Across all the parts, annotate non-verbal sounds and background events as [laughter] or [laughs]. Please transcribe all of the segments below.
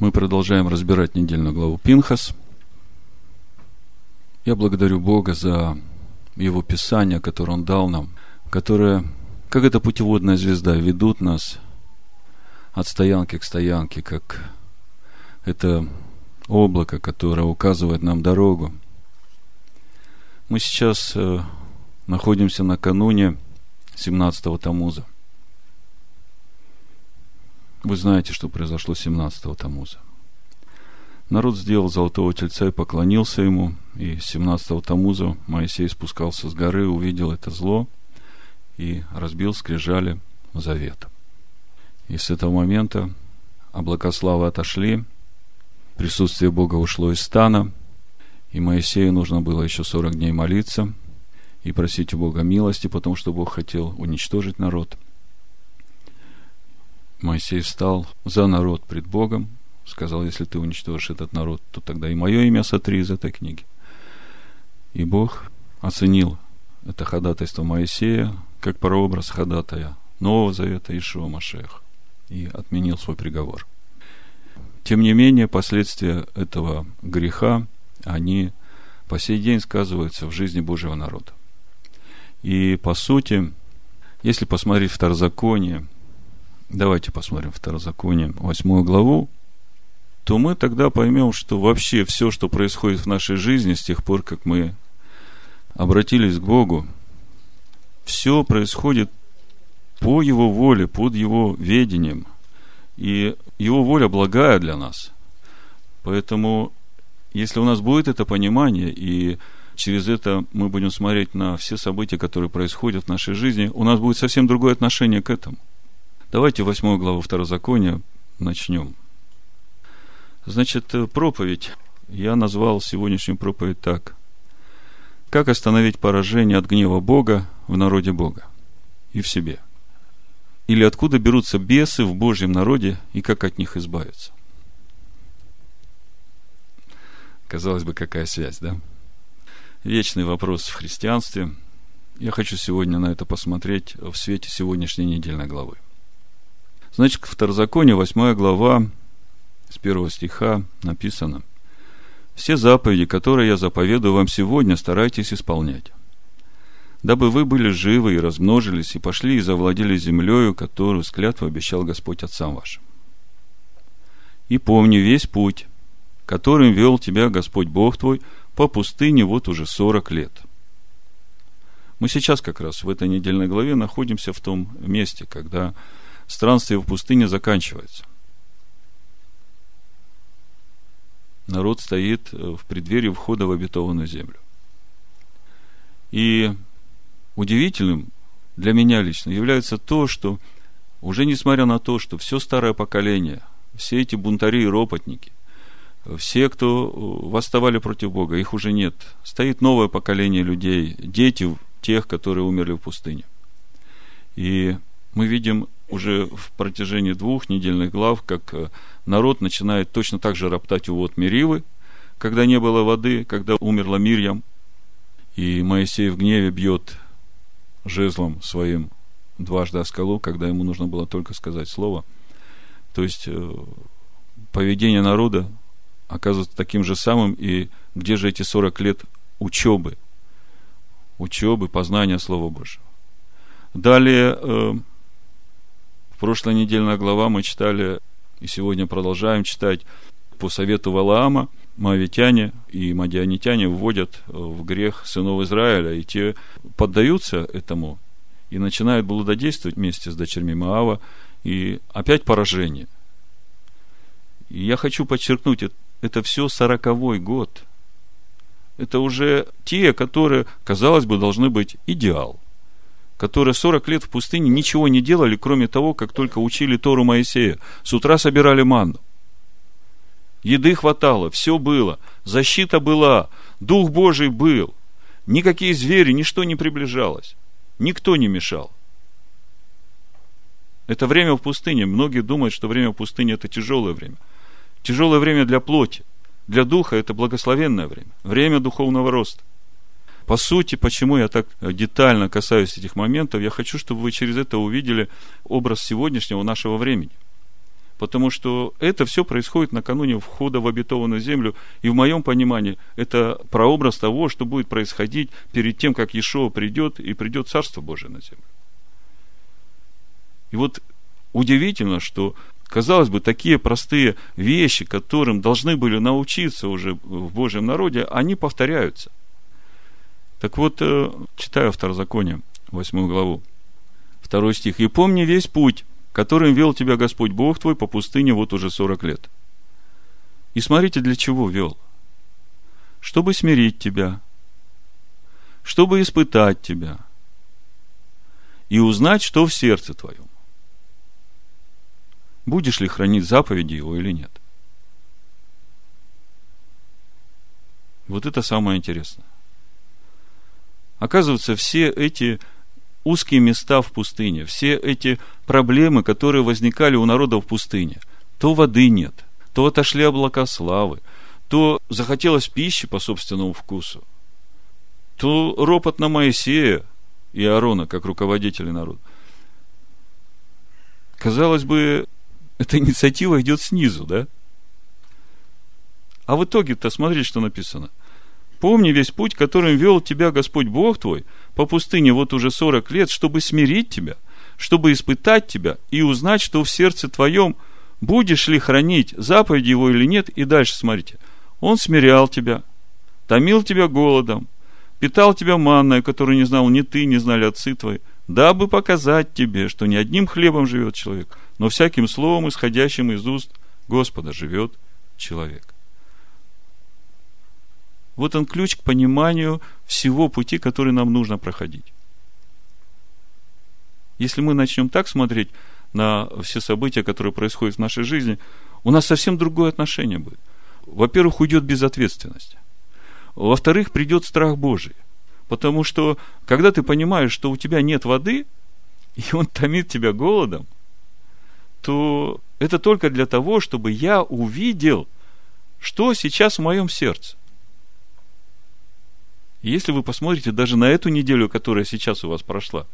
Мы продолжаем разбирать недельную главу Пинхас. Я благодарю Бога за Его Писание, которое Он дал нам, которое, как эта путеводная звезда, ведут нас от стоянки к стоянке, как это облако, которое указывает нам дорогу. Мы сейчас э, находимся накануне 17-го Тамуза. Вы знаете, что произошло 17-го Тамуза. Народ сделал золотого тельца и поклонился ему, и 17-го Тамуза Моисей спускался с горы, увидел это зло и разбил скрижали завета. И с этого момента облака славы отошли, присутствие Бога ушло из стана, и Моисею нужно было еще 40 дней молиться и просить у Бога милости, потому что Бог хотел уничтожить народ – Моисей встал за народ пред Богом, сказал, если ты уничтожишь этот народ, то тогда и мое имя сотри из этой книги. И Бог оценил это ходатайство Моисея как прообраз ходатая Нового Завета Ишуа Машех и отменил свой приговор. Тем не менее, последствия этого греха, они по сей день сказываются в жизни Божьего народа. И по сути, если посмотреть Второзаконие, Давайте посмотрим Второзаконие, восьмую главу, то мы тогда поймем, что вообще все, что происходит в нашей жизни с тех пор, как мы обратились к Богу, все происходит по Его воле, под Его ведением. И Его воля благая для нас. Поэтому, если у нас будет это понимание, и через это мы будем смотреть на все события, которые происходят в нашей жизни, у нас будет совсем другое отношение к этому – Давайте восьмую главу Второзакония начнем. Значит, э, проповедь. Я назвал сегодняшнюю проповедь так. Как остановить поражение от гнева Бога в народе Бога и в себе? Или откуда берутся бесы в Божьем народе и как от них избавиться? Казалось бы, какая связь, да? Вечный вопрос в христианстве. Я хочу сегодня на это посмотреть в свете сегодняшней недельной главы. Значит, в Второзаконие, 8 глава, с первого стиха написано, «Все заповеди, которые я заповедую вам сегодня, старайтесь исполнять, дабы вы были живы и размножились, и пошли и завладели землею, которую с клятвой обещал Господь отцам вашим. И помни весь путь, которым вел тебя Господь Бог твой по пустыне вот уже сорок лет». Мы сейчас как раз в этой недельной главе находимся в том месте, когда странствие в пустыне заканчивается. Народ стоит э, в преддверии входа в обетованную землю. И удивительным для меня лично является то, что уже несмотря на то, что все старое поколение, все эти бунтари и ропотники, все, кто э, восставали против Бога, их уже нет. Стоит новое поколение людей, дети тех, которые умерли в пустыне. И мы видим уже в протяжении двух недельных глав, как э, народ начинает точно так же роптать у вод Меривы, когда не было воды, когда умерла Мирьям, и Моисей в гневе бьет жезлом своим дважды о скалу, когда ему нужно было только сказать слово. То есть, э, поведение народа оказывается таким же самым, и где же эти 40 лет учебы, учебы, познания Слова Божьего. Далее, э, Прошлая недельная глава мы читали, и сегодня продолжаем читать по совету Валаама, Моавитяне и Мадианитяне вводят в грех сынов Израиля, и те поддаются этому и начинают блудодействовать вместе с дочерьми Маава, и опять поражение. И я хочу подчеркнуть, это все сороковой год. Это уже те, которые, казалось бы, должны быть идеал которые 40 лет в пустыне ничего не делали, кроме того, как только учили Тору Моисея. С утра собирали манну. Еды хватало, все было, защита была, Дух Божий был. Никакие звери, ничто не приближалось. Никто не мешал. Это время в пустыне. Многие думают, что время в пустыне это тяжелое время. Тяжелое время для плоти. Для духа это благословенное время. Время духовного роста. По сути, почему я так детально касаюсь этих моментов, я хочу, чтобы вы через это увидели образ сегодняшнего нашего времени. Потому что это все происходит накануне входа в обетованную землю. И в моем понимании это прообраз того, что будет происходить перед тем, как Иешуа придет и придет Царство Божие на землю. И вот удивительно, что, казалось бы, такие простые вещи, которым должны были научиться уже в Божьем народе, они повторяются. Так вот, э, читаю Второзаконие, 8 главу, второй стих. «И помни весь путь, которым вел тебя Господь Бог твой по пустыне вот уже 40 лет». И смотрите, для чего вел. Чтобы смирить тебя, чтобы испытать тебя и узнать, что в сердце твоем будешь ли хранить заповеди его или нет. Вот это самое интересное. Оказывается, все эти узкие места в пустыне, все эти проблемы, которые возникали у народа в пустыне, то воды нет, то отошли облака славы, то захотелось пищи по собственному вкусу, то ропот на Моисея и Аарона, как руководители народа. Казалось бы, эта инициатива идет снизу, да? А в итоге-то смотрите, что написано. Помни весь путь, которым вел тебя Господь Бог твой по пустыне вот уже 40 лет, чтобы смирить тебя, чтобы испытать тебя и узнать, что в сердце твоем будешь ли хранить заповеди его или нет. И дальше смотрите. Он смирял тебя, томил тебя голодом, питал тебя манной, которую не знал ни ты, не знали отцы твои, дабы показать тебе, что не одним хлебом живет человек, но всяким словом, исходящим из уст Господа, живет человек. Вот он ключ к пониманию всего пути, который нам нужно проходить. Если мы начнем так смотреть на все события, которые происходят в нашей жизни, у нас совсем другое отношение будет. Во-первых, уйдет безответственность. Во-вторых, придет страх Божий. Потому что, когда ты понимаешь, что у тебя нет воды, и он томит тебя голодом, то это только для того, чтобы я увидел, что сейчас в моем сердце. Если вы посмотрите даже на эту неделю, которая сейчас у вас прошла,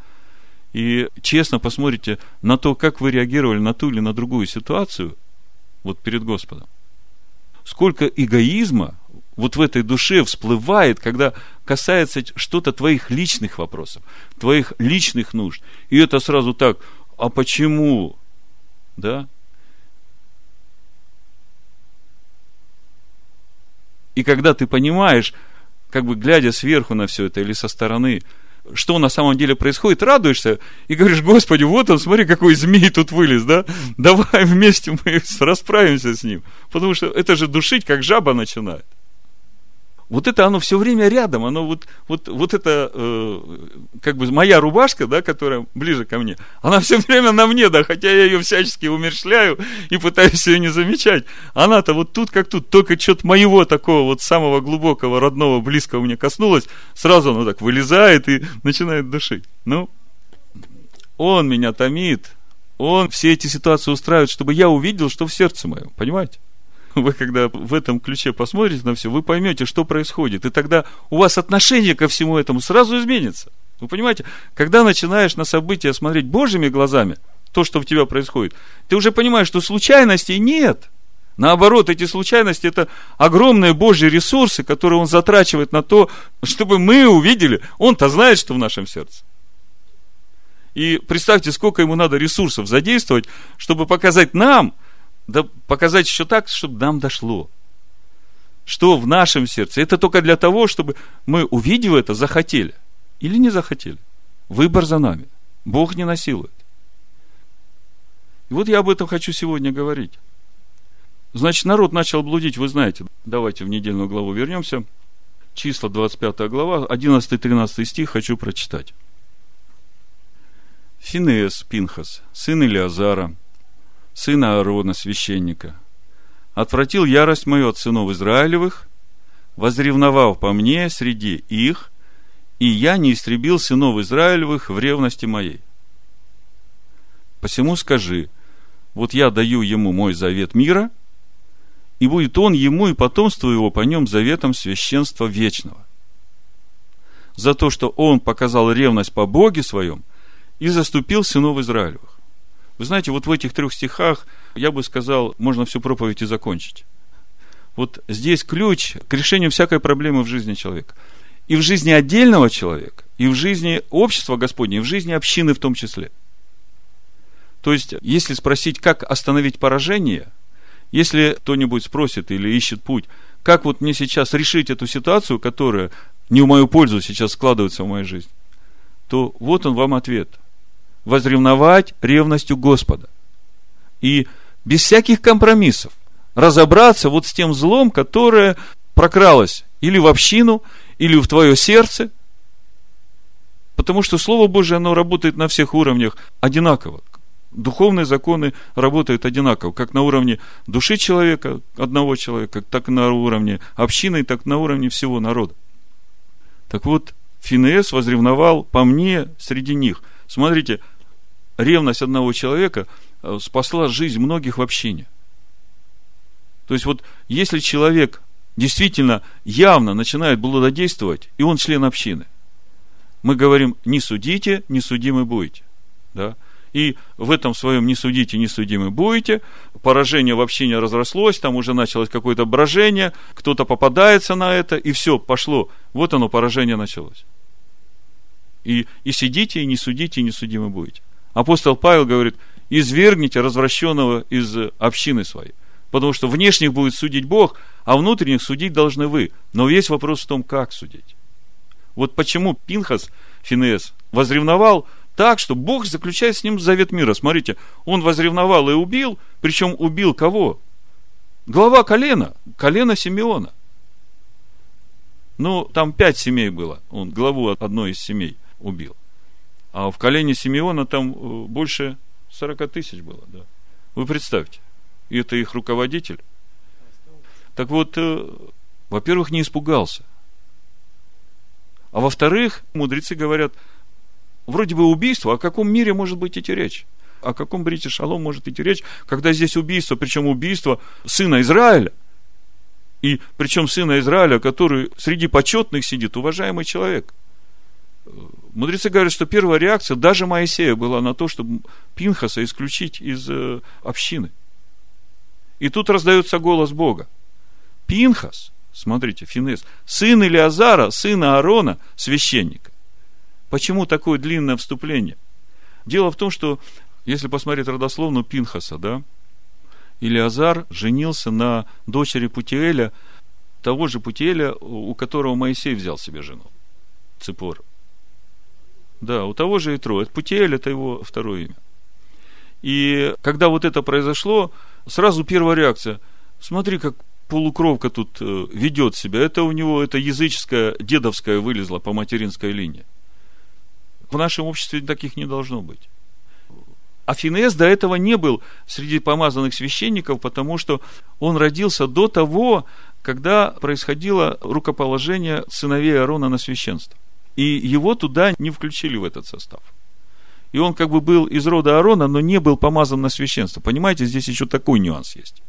и честно посмотрите на то, как вы реагировали на ту или на другую ситуацию, вот перед Господом, сколько эгоизма вот в этой душе всплывает, когда касается что-то твоих личных вопросов, твоих личных нужд. И это сразу так, а почему? Да? И когда ты понимаешь, как бы глядя сверху на все это или со стороны, что на самом деле происходит, радуешься и говоришь, Господи, вот он, смотри, какой змей тут вылез, да? Давай вместе мы [laughs] расправимся с ним. Потому что это же душить, как жаба начинает вот это оно все время рядом, оно вот, вот, вот это, э, как бы моя рубашка, да, которая ближе ко мне, она все время на мне, да, хотя я ее всячески умершляю и пытаюсь ее не замечать. Она-то вот тут как тут, только что-то моего такого вот самого глубокого, родного, близкого мне коснулось, сразу оно так вылезает и начинает душить. Ну, он меня томит, он все эти ситуации устраивает, чтобы я увидел, что в сердце моем, понимаете? [laughs] вы когда в этом ключе посмотрите на все, вы поймете, что происходит. И тогда у вас отношение ко всему этому сразу изменится. Вы понимаете, когда начинаешь на события смотреть Божьими глазами, то, что в тебя происходит, ты уже понимаешь, что случайностей нет. Наоборот, эти случайности – это огромные Божьи ресурсы, которые Он затрачивает на то, чтобы мы увидели. Он-то знает, что в нашем сердце. И представьте, сколько ему надо ресурсов задействовать, чтобы показать нам – да показать еще так, чтобы нам дошло. Что в нашем сердце? Это только для того, чтобы мы, увидев это, захотели. Или не захотели. Выбор за нами. Бог не насилует. И вот я об этом хочу сегодня говорить. Значит, народ начал блудить, вы знаете. Давайте в недельную главу вернемся. Числа 25 глава, 11-13 стих хочу прочитать. Финеес Пинхас, сын Илиазара, сына Аарона, священника, отвратил ярость мою от сынов Израилевых, возревновав по мне среди их, и я не истребил сынов Израилевых в ревности моей. Посему скажи, вот я даю ему мой завет мира, и будет он ему и потомству его по нем заветом священства вечного. За то, что он показал ревность по Боге своем и заступил сынов Израилевых. Вы знаете, вот в этих трех стихах я бы сказал, можно всю проповедь и закончить. Вот здесь ключ к решению всякой проблемы в жизни человека. И в жизни отдельного человека, и в жизни общества Господня, и в жизни общины в том числе. То есть, если спросить, как остановить поражение, если кто-нибудь спросит или ищет путь, как вот мне сейчас решить эту ситуацию, которая не в мою пользу сейчас складывается в моей жизни, то вот он вам ответ. Возревновать ревностью Господа. И без всяких компромиссов разобраться вот с тем злом, которое прокралось или в общину, или в твое сердце. Потому что Слово Божие, оно работает на всех уровнях одинаково. Духовные законы работают одинаково, как на уровне души человека, одного человека, так и на уровне общины, так и на уровне всего народа. Так вот, Финеес возревновал по мне среди них. Смотрите, ревность одного человека э, спасла жизнь многих в общине. То есть вот если человек действительно явно начинает блудодействовать, и он член общины, мы говорим, не судите, не судимы будете. Да? И в этом своем не судите, не судимы будете. Поражение в общине разрослось, там уже началось какое-то брожение, кто-то попадается на это, и все, пошло. Вот оно, поражение началось. И, и сидите, и не судите, и не судимы будете. Апостол Павел говорит, извергните развращенного из общины своей. Потому что внешних будет судить Бог, а внутренних судить должны вы. Но весь вопрос в том, как судить. Вот почему Пинхас, Финес, возревновал – так, что Бог заключает с ним завет мира. Смотрите, он возревновал и убил, причем убил кого? Глава колена, колена Симеона. Ну, там пять семей было, он главу одной из семей убил. А в колене Симеона там э, больше 40 тысяч было, да. Вы представьте, и это их руководитель. Так вот, э, во-первых, не испугался. А во-вторых, мудрецы говорят – вроде бы убийство, о каком мире может быть идти речь? О каком брите шалом может идти речь, когда здесь убийство, причем убийство сына Израиля? И причем сына Израиля, который среди почетных сидит, уважаемый человек. Мудрецы говорят, что первая реакция даже Моисея была на то, чтобы Пинхаса исключить из э, общины. И тут раздается голос Бога. Пинхас, смотрите, Финес, сын Илиазара, сына Аарона, священника. Почему такое длинное вступление? Дело в том, что, если посмотреть родословную Пинхаса, да, Илиазар женился на дочери Путиэля, того же Путиэля, у которого Моисей взял себе жену, Ципор. Да, у того же Итро. Путиэль – это его второе имя. И когда вот это произошло, сразу первая реакция. Смотри, как полукровка тут э, ведет себя. Это у него, это языческая, дедовская вылезла по материнской линии. В нашем обществе таких не должно быть. А Финес до этого не был среди помазанных священников, потому что он родился до того, когда происходило рукоположение сыновей Аарона на священство. И его туда не включили в этот состав. И он как бы был из рода Аарона, но не был помазан на священство. Понимаете, здесь еще такой нюанс есть.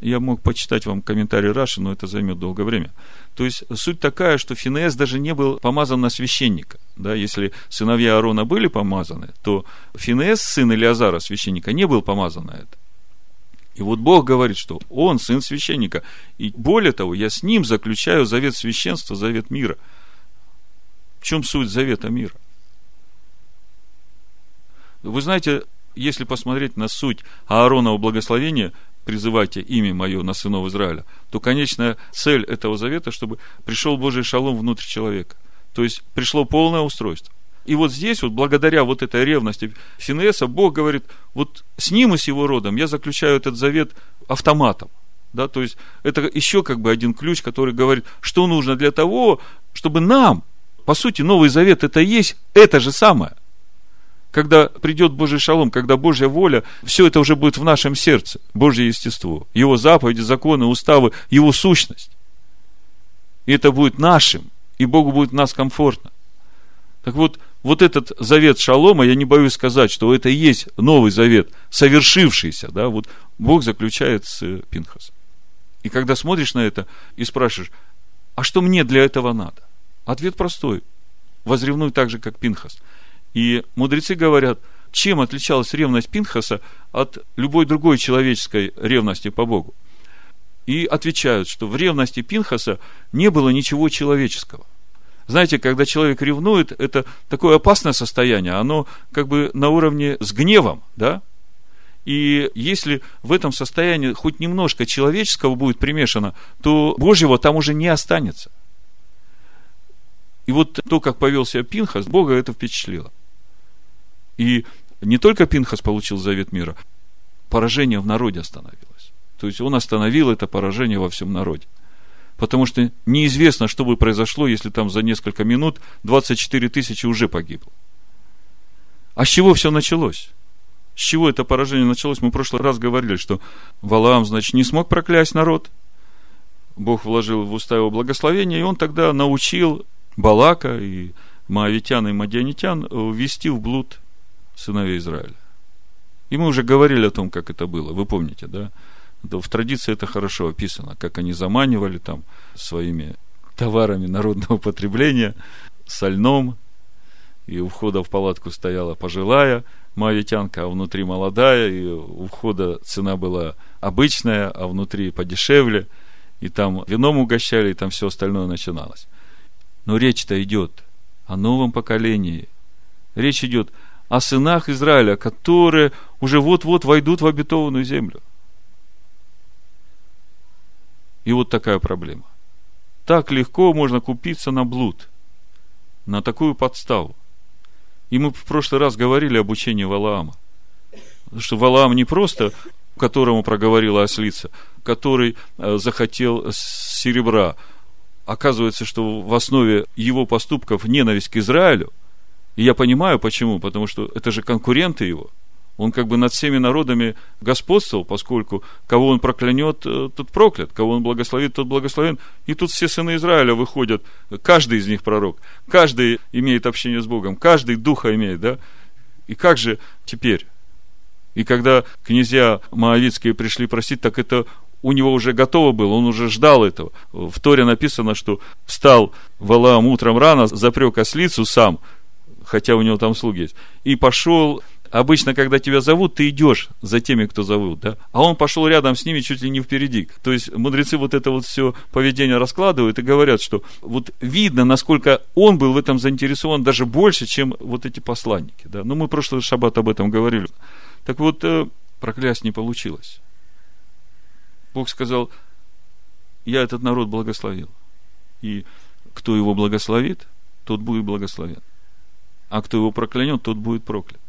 Я мог почитать вам комментарий Раши, но это займет долгое время. То есть, суть такая, что Финеас даже не был помазан на священника. Да, если сыновья Аарона были помазаны, то Финеас, сын Илиазара, священника, не был помазан на это. И вот Бог говорит, что он сын священника. И более того, я с ним заключаю завет священства, завет мира. В чем суть завета мира? Вы знаете, если посмотреть на суть Ааронова благословения – призывайте имя мое на сынов Израиля, то конечная цель этого завета, чтобы пришел Божий шалом внутрь человека. То есть пришло полное устройство. И вот здесь, вот благодаря вот этой ревности Финеса, Бог говорит, вот с ним и с его родом я заключаю этот завет автоматом. Да, то есть это еще как бы один ключ, который говорит, что нужно для того, чтобы нам, по сути, Новый Завет это и есть это же самое когда придет Божий шалом, когда Божья воля, все это уже будет в нашем сердце, Божье естество, Его заповеди, законы, уставы, Его сущность. И это будет нашим, и Богу будет нас комфортно. Так вот, вот этот завет шалома, я не боюсь сказать, что это и есть новый завет, совершившийся, да, вот Бог заключает с Пинхасом. И когда смотришь на это и спрашиваешь, а что мне для этого надо? Ответ простой. Возревнуй так же, как Пинхас – и мудрецы говорят, чем отличалась ревность Пинхаса от любой другой человеческой ревности по Богу. И отвечают, что в ревности Пинхаса не было ничего человеческого. Знаете, когда человек ревнует, это такое опасное состояние, оно как бы на уровне с гневом, да? И если в этом состоянии хоть немножко человеческого будет примешано, то Божьего там уже не останется. И вот то, как повел себя Пинхас, Бога это впечатлило. И не только Пинхас получил завет мира, поражение в народе остановилось. То есть он остановил это поражение во всем народе. Потому что неизвестно, что бы произошло, если там за несколько минут 24 тысячи уже погибло. А с чего все началось? С чего это поражение началось? Мы в прошлый раз говорили, что Валаам, значит, не смог проклясть народ. Бог вложил в уста его благословение, и он тогда научил Балака и Моавитян и Мадианитян ввести в блуд сыновей Израиля. И мы уже говорили о том, как это было. Вы помните, да? В традиции это хорошо описано, как они заманивали там своими товарами народного потребления, сольном, и у входа в палатку стояла пожилая моавитянка, а внутри молодая, и у входа цена была обычная, а внутри подешевле, и там вином угощали, и там все остальное начиналось. Но речь-то идет о новом поколении. Речь идет о сынах Израиля, которые уже вот-вот войдут в обетованную землю. И вот такая проблема. Так легко можно купиться на блуд, на такую подставу. И мы в прошлый раз говорили об учении Валаама. Что Валаам не просто, которому проговорила ослица, который э, захотел серебра. Оказывается, что в основе его поступков ненависть к Израилю. И я понимаю, почему. Потому что это же конкуренты его – он как бы над всеми народами господствовал, поскольку кого он проклянет, э, тот проклят, кого он благословит, тот благословен. И тут все сыны Израиля выходят, каждый из них пророк, каждый имеет общение с Богом, каждый духа имеет, да? И как же теперь? И когда князья Моавицкие пришли просить, так это у него уже готово было, он уже ждал этого. В Торе написано, что встал Валаам утром рано, запрек ослицу сам, хотя у него там слуги есть, и пошел Обычно, когда тебя зовут, ты идешь за теми, кто зовут, да? А он пошел рядом с ними чуть ли не впереди. То есть мудрецы вот это вот все поведение раскладывают и говорят, что вот видно, насколько он был в этом заинтересован даже больше, чем вот эти посланники, да? Ну, мы прошлый шаббат об этом говорили. Так вот, э, проклясть не получилось. Бог сказал, я этот народ благословил. И кто его благословит, тот будет благословен. А кто его проклянет, тот будет проклят.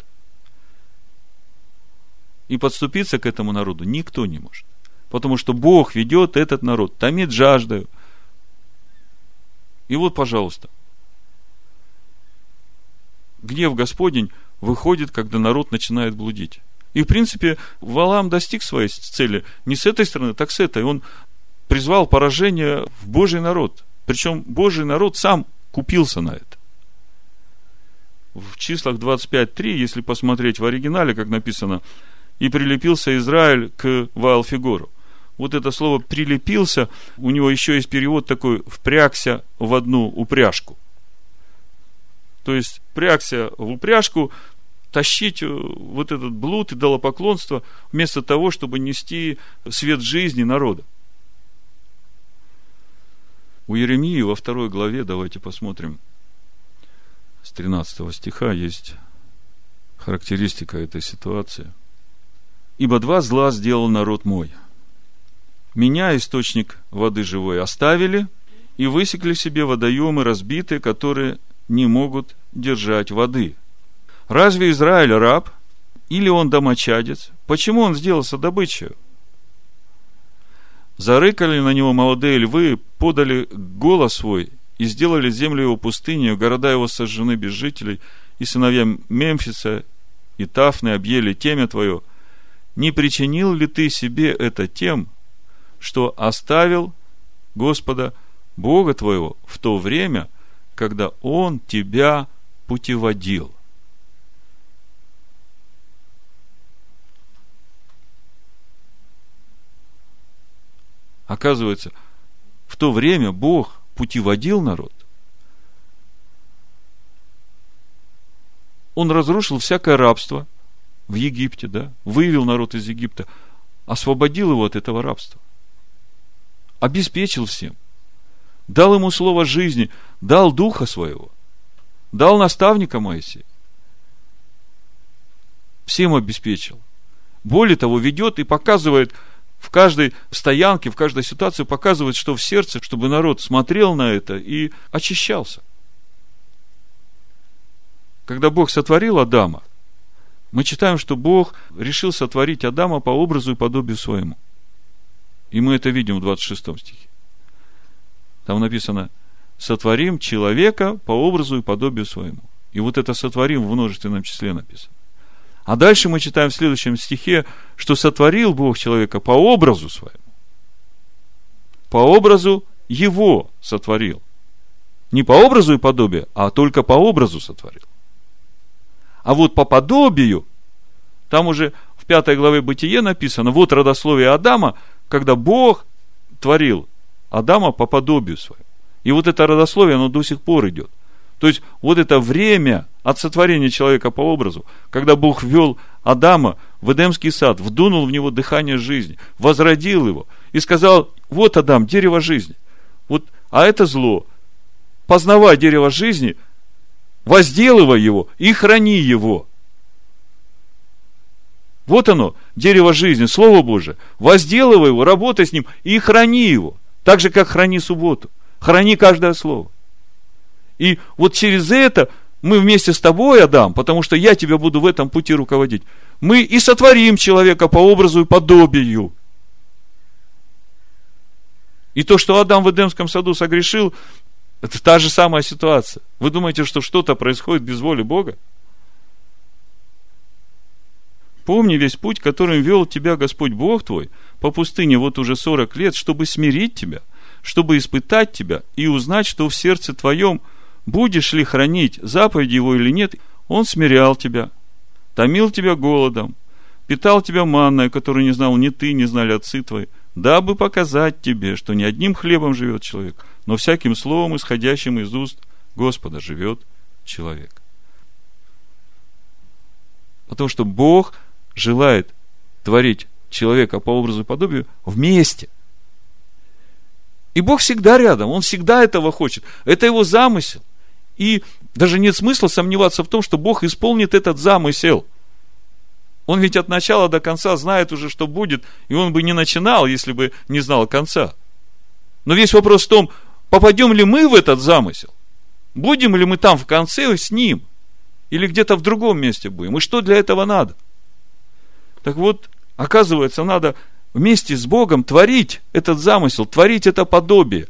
И подступиться к этому народу никто не может. Потому что Бог ведет этот народ, томит жаждою. И вот, пожалуйста, гнев Господень выходит, когда народ начинает блудить. И, в принципе, Валам достиг своей цели не с этой стороны, так с этой. Он призвал поражение в Божий народ. Причем Божий народ сам купился на это. В числах 25.3, если посмотреть в оригинале, как написано, и прилепился Израиль к Ваалфигору. Вот это слово «прилепился», у него еще есть перевод такой «впрягся в одну упряжку». То есть, прягся в упряжку, тащить э, вот этот блуд и долопоклонство, вместо того, чтобы нести свет жизни народа. У Еремии во второй главе, давайте посмотрим, с 13 стиха есть характеристика этой ситуации – Ибо два зла сделал народ мой. Меня, источник воды живой, оставили и высекли себе водоемы разбитые, которые не могут держать воды. Разве Израиль раб? Или он домочадец? Почему он сделался добычей? Зарыкали на него молодые львы, подали голос свой и сделали землю его пустынью, города его сожжены без жителей, и сыновья Мемфиса и Тафны объели темя твое – не причинил ли ты себе это тем, что оставил Господа Бога твоего в то время, когда Он тебя путеводил? Оказывается, в то время Бог путеводил народ. Он разрушил всякое рабство – в Египте, да, вывел народ из Египта, освободил его от этого рабства, обеспечил всем, дал ему слово жизни, дал духа своего, дал наставника Моисея, всем обеспечил. Более того, ведет и показывает в каждой стоянке, в каждой ситуации, показывает, что в сердце, чтобы народ смотрел на это и очищался. Когда Бог сотворил Адама, мы читаем, что Бог решил сотворить Адама по образу и подобию своему. И мы это видим в 26 стихе. Там написано, сотворим человека по образу и подобию своему. И вот это сотворим в множественном числе написано. А дальше мы читаем в следующем стихе, что сотворил Бог человека по образу своему. По образу его сотворил. Не по образу и подобию, а только по образу сотворил. А вот по подобию, там уже в пятой главе Бытие написано, вот родословие Адама, когда Бог творил Адама по подобию своему. И вот это родословие, оно до сих пор идет. То есть, вот это время от сотворения человека по образу, когда Бог ввел Адама в Эдемский сад, вдунул в него дыхание жизни, возродил его и сказал, вот Адам, дерево жизни. Вот, а это зло. Познавай дерево жизни – возделывай его и храни его. Вот оно, дерево жизни, Слово Божие. Возделывай его, работай с ним и храни его. Так же, как храни субботу. Храни каждое слово. И вот через это мы вместе с тобой, Адам, потому что я тебя буду в этом пути руководить, мы и сотворим человека по образу и подобию. И то, что Адам в Эдемском саду согрешил, это та же самая ситуация. Вы думаете, что что-то происходит без воли Бога? Помни весь путь, которым вел тебя Господь Бог твой по пустыне вот уже 40 лет, чтобы смирить тебя, чтобы испытать тебя и узнать, что в сердце твоем будешь ли хранить заповедь его или нет. Он смирял тебя, томил тебя голодом, питал тебя манной, которую не знал ни ты, не знали отцы твои, дабы показать тебе, что не одним хлебом живет человек, но всяким словом, исходящим из уст Господа, живет человек. Потому что Бог желает творить человека по образу и подобию вместе. И Бог всегда рядом, Он всегда этого хочет. Это Его замысел. И даже нет смысла сомневаться в том, что Бог исполнит этот замысел. Он ведь от начала до конца знает уже, что будет, и он бы не начинал, если бы не знал конца. Но весь вопрос в том, попадем ли мы в этот замысел? Будем ли мы там в конце с ним? Или где-то в другом месте будем? И что для этого надо? Так вот, оказывается, надо вместе с Богом творить этот замысел, творить это подобие.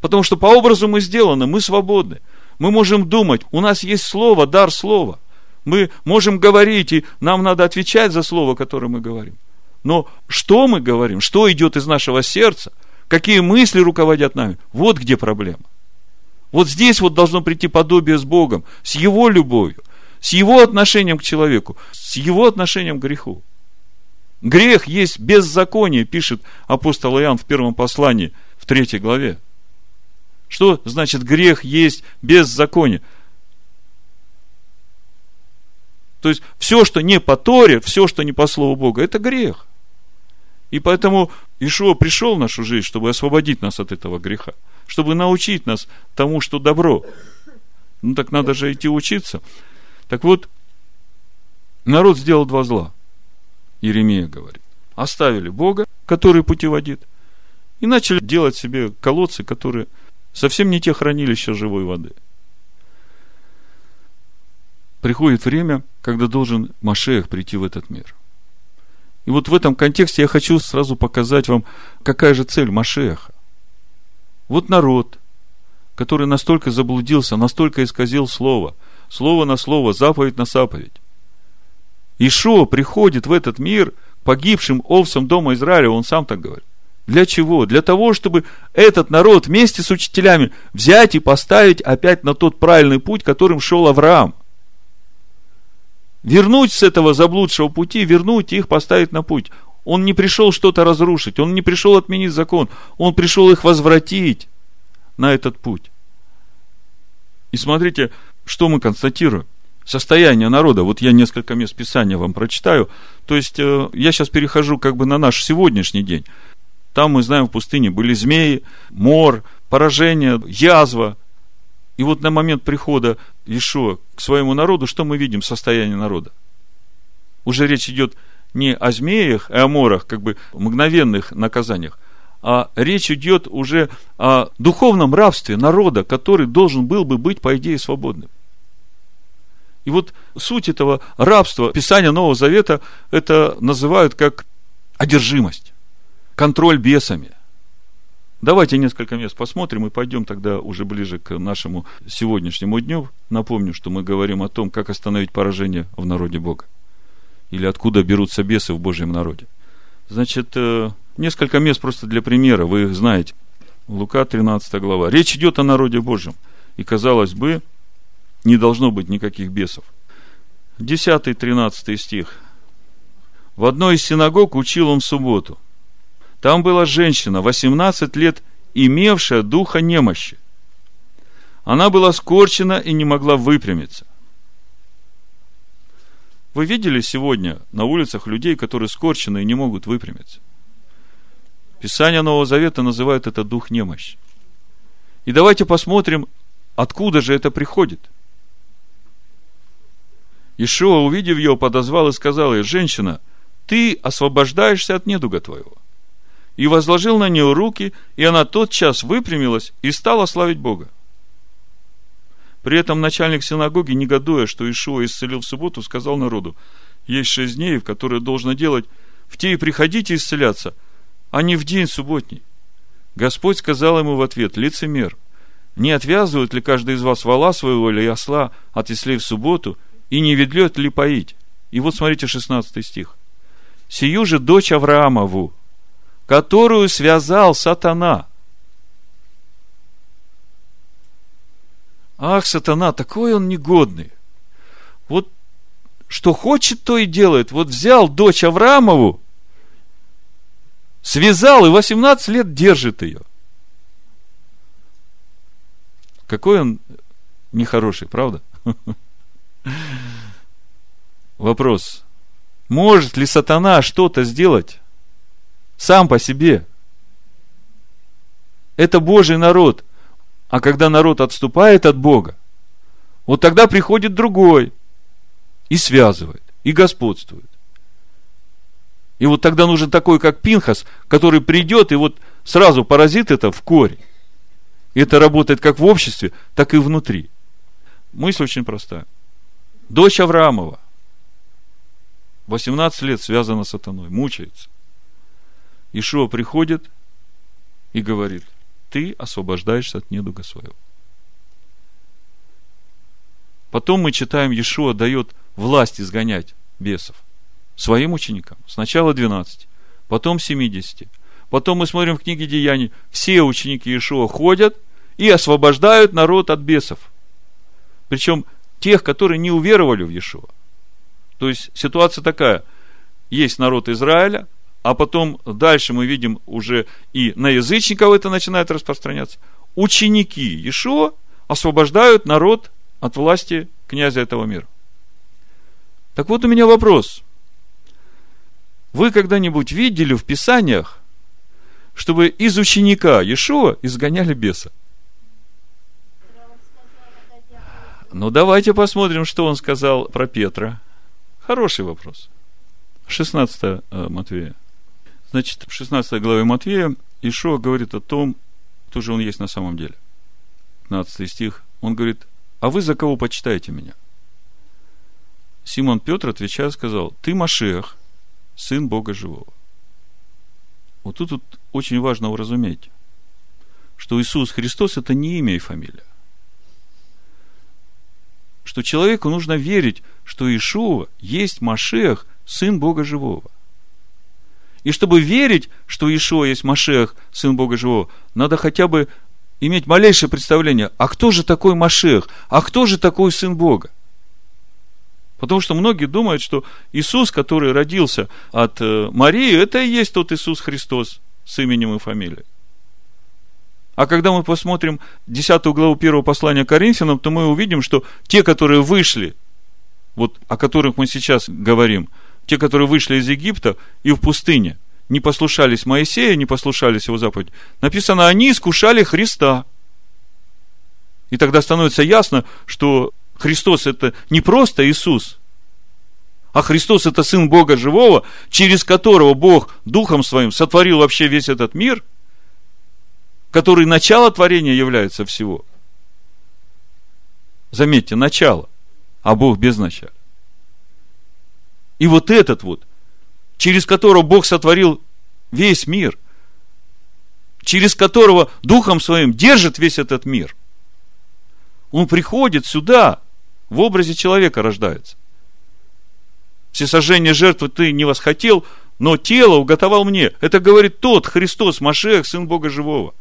Потому что по образу мы сделаны, мы свободны. Мы можем думать, у нас есть слово, дар слова. Мы можем говорить, и нам надо отвечать за слово, которое мы говорим. Но что мы говорим, что идет из нашего сердца, какие мысли руководят нами, вот где проблема. Вот здесь вот должно прийти подобие с Богом, с Его любовью, с Его отношением к человеку, с Его отношением к греху. Грех есть беззаконие, пишет апостол Иоанн в первом послании, в третьей главе. Что значит грех есть беззаконие? То есть, все, что не по Торе, все, что не по Слову Бога, это грех. И поэтому Ишуа пришел в нашу жизнь, чтобы освободить нас от этого греха, чтобы научить нас тому, что добро. Ну так надо же идти учиться. Так вот, народ сделал два зла. Иеремия говорит. Оставили Бога, который путеводит, и начали делать себе колодцы, которые совсем не те хранилища живой воды. Приходит время, когда должен Машех прийти в этот мир. И вот в этом контексте я хочу сразу показать вам, какая же цель Машеха. Вот народ, который настолько заблудился, настолько исказил слово, слово на слово, заповедь на заповедь. Ишо приходит в этот мир погибшим овцам дома Израиля, он сам так говорит. Для чего? Для того, чтобы этот народ вместе с учителями взять и поставить опять на тот правильный путь, которым шел Авраам вернуть с этого заблудшего пути, вернуть их, поставить на путь. Он не пришел что-то разрушить, он не пришел отменить закон, он пришел их возвратить на этот путь. И смотрите, что мы констатируем. состояние народа. Вот я несколько мест Писания вам прочитаю. То есть, э, я сейчас перехожу как бы на наш сегодняшний день. Там, мы знаем, в пустыне были змеи, мор, поражение, язва. И вот на момент прихода Ишуа к своему народу, что мы видим состояние народа? Уже речь идет не о змеях и о морах, как бы мгновенных наказаниях, а речь идет уже о духовном рабстве народа, который должен был бы быть, по идее, свободным. И вот суть этого рабства, Писания Нового Завета, это называют как одержимость, контроль бесами. Давайте несколько мест посмотрим и пойдем тогда уже ближе к нашему сегодняшнему дню. Напомню, что мы говорим о том, как остановить поражение в народе Бога. Или откуда берутся бесы в Божьем народе. Значит, э, несколько мест просто для примера, вы их знаете. Лука 13 глава. Речь идет о народе Божьем. И, казалось бы, не должно быть никаких бесов. 10-13 стих. В одной из синагог учил он в субботу. Там была женщина, 18 лет, имевшая духа немощи. Она была скорчена и не могла выпрямиться. Вы видели сегодня на улицах людей, которые скорчены и не могут выпрямиться? Писание Нового Завета называет это дух немощи. И давайте посмотрим, откуда же это приходит – Ишуа, увидев ее, подозвал и сказал ей, женщина, ты освобождаешься от недуга твоего. И возложил на нее руки, и она тотчас выпрямилась и стала славить Бога. При этом начальник синагоги, негодуя, что Ишуа исцелил в субботу, сказал народу, есть шесть дней, в которые должно делать, в те и приходите исцеляться, а не в день субботний. Господь сказал ему в ответ, лицемер, не отвязывает ли каждый из вас вала своего или осла от яслей в субботу – и не ведлет ли поить? И вот смотрите 16 стих. Сию же дочь Авраамову, которую связал сатана. Ах, сатана, такой он негодный. Вот что хочет, то и делает. Вот взял дочь Авраамову, связал и 18 лет держит ее. Какой он нехороший, правда? [laughs] Вопрос. Может ли сатана что-то сделать сам по себе? Это Божий народ. А когда народ отступает от Бога, вот тогда приходит другой и связывает, и господствует. И вот тогда нужен такой, как Пинхас, который придет и вот сразу поразит это в корень. И это работает как в обществе, так и внутри. Мысль очень простая дочь Авраамова, 18 лет связана с сатаной, мучается. Ишуа приходит и говорит, ты освобождаешься от недуга своего. Потом мы читаем, Иешуа дает власть изгонять бесов своим ученикам. Сначала 12, потом 70. Потом мы смотрим в книге Деяний, все ученики Иешуа ходят и освобождают народ от бесов. Причем тех, которые не уверовали в Иешуа. То есть ситуация такая. Есть народ Израиля, а потом дальше мы видим уже и на язычников это начинает распространяться. Ученики Иешуа освобождают народ от власти князя этого мира. Так вот у меня вопрос. Вы когда-нибудь видели в Писаниях, чтобы из ученика Иешуа изгоняли беса? Ну, давайте посмотрим, что он сказал про Петра. Хороший вопрос. 16 э, Матвея. Значит, в 16 главе Матвея Ишуа говорит о том, кто же он есть на самом деле. 15 стих. Он говорит, а вы за кого почитаете меня? Симон Петр, отвечая, сказал, ты Машех, сын Бога живого. Вот тут вот очень важно уразуметь, что Иисус Христос это не имя и фамилия что человеку нужно верить, что Ишуа есть Машех, Сын Бога Живого. И чтобы верить, что Ишуа есть Машех, Сын Бога Живого, надо хотя бы иметь малейшее представление, а кто же такой Машех, а кто же такой Сын Бога? Потому что многие думают, что Иисус, который родился от э, Марии, это и есть тот Иисус Христос с именем и фамилией. А когда мы посмотрим 10 главу 1 послания Коринфянам, то мы увидим, что те, которые вышли вот о которых мы сейчас говорим, те, которые вышли из Египта и в пустыне, не послушались Моисея, не послушались его заповеди, написано, они искушали Христа. И тогда становится ясно, что Христос это не просто Иисус, а Христос это Сын Бога Живого, через которого Бог Духом Своим сотворил вообще весь этот мир, который начало творения является всего. Заметьте, начало, а Бог без начала. И вот этот вот, через которого Бог сотворил весь мир, через которого Духом Своим держит весь этот мир, он приходит сюда, в образе человека рождается. Всесожжение жертвы ты не восхотел, но тело уготовал мне. Это говорит тот Христос, Машех, Сын Бога Живого.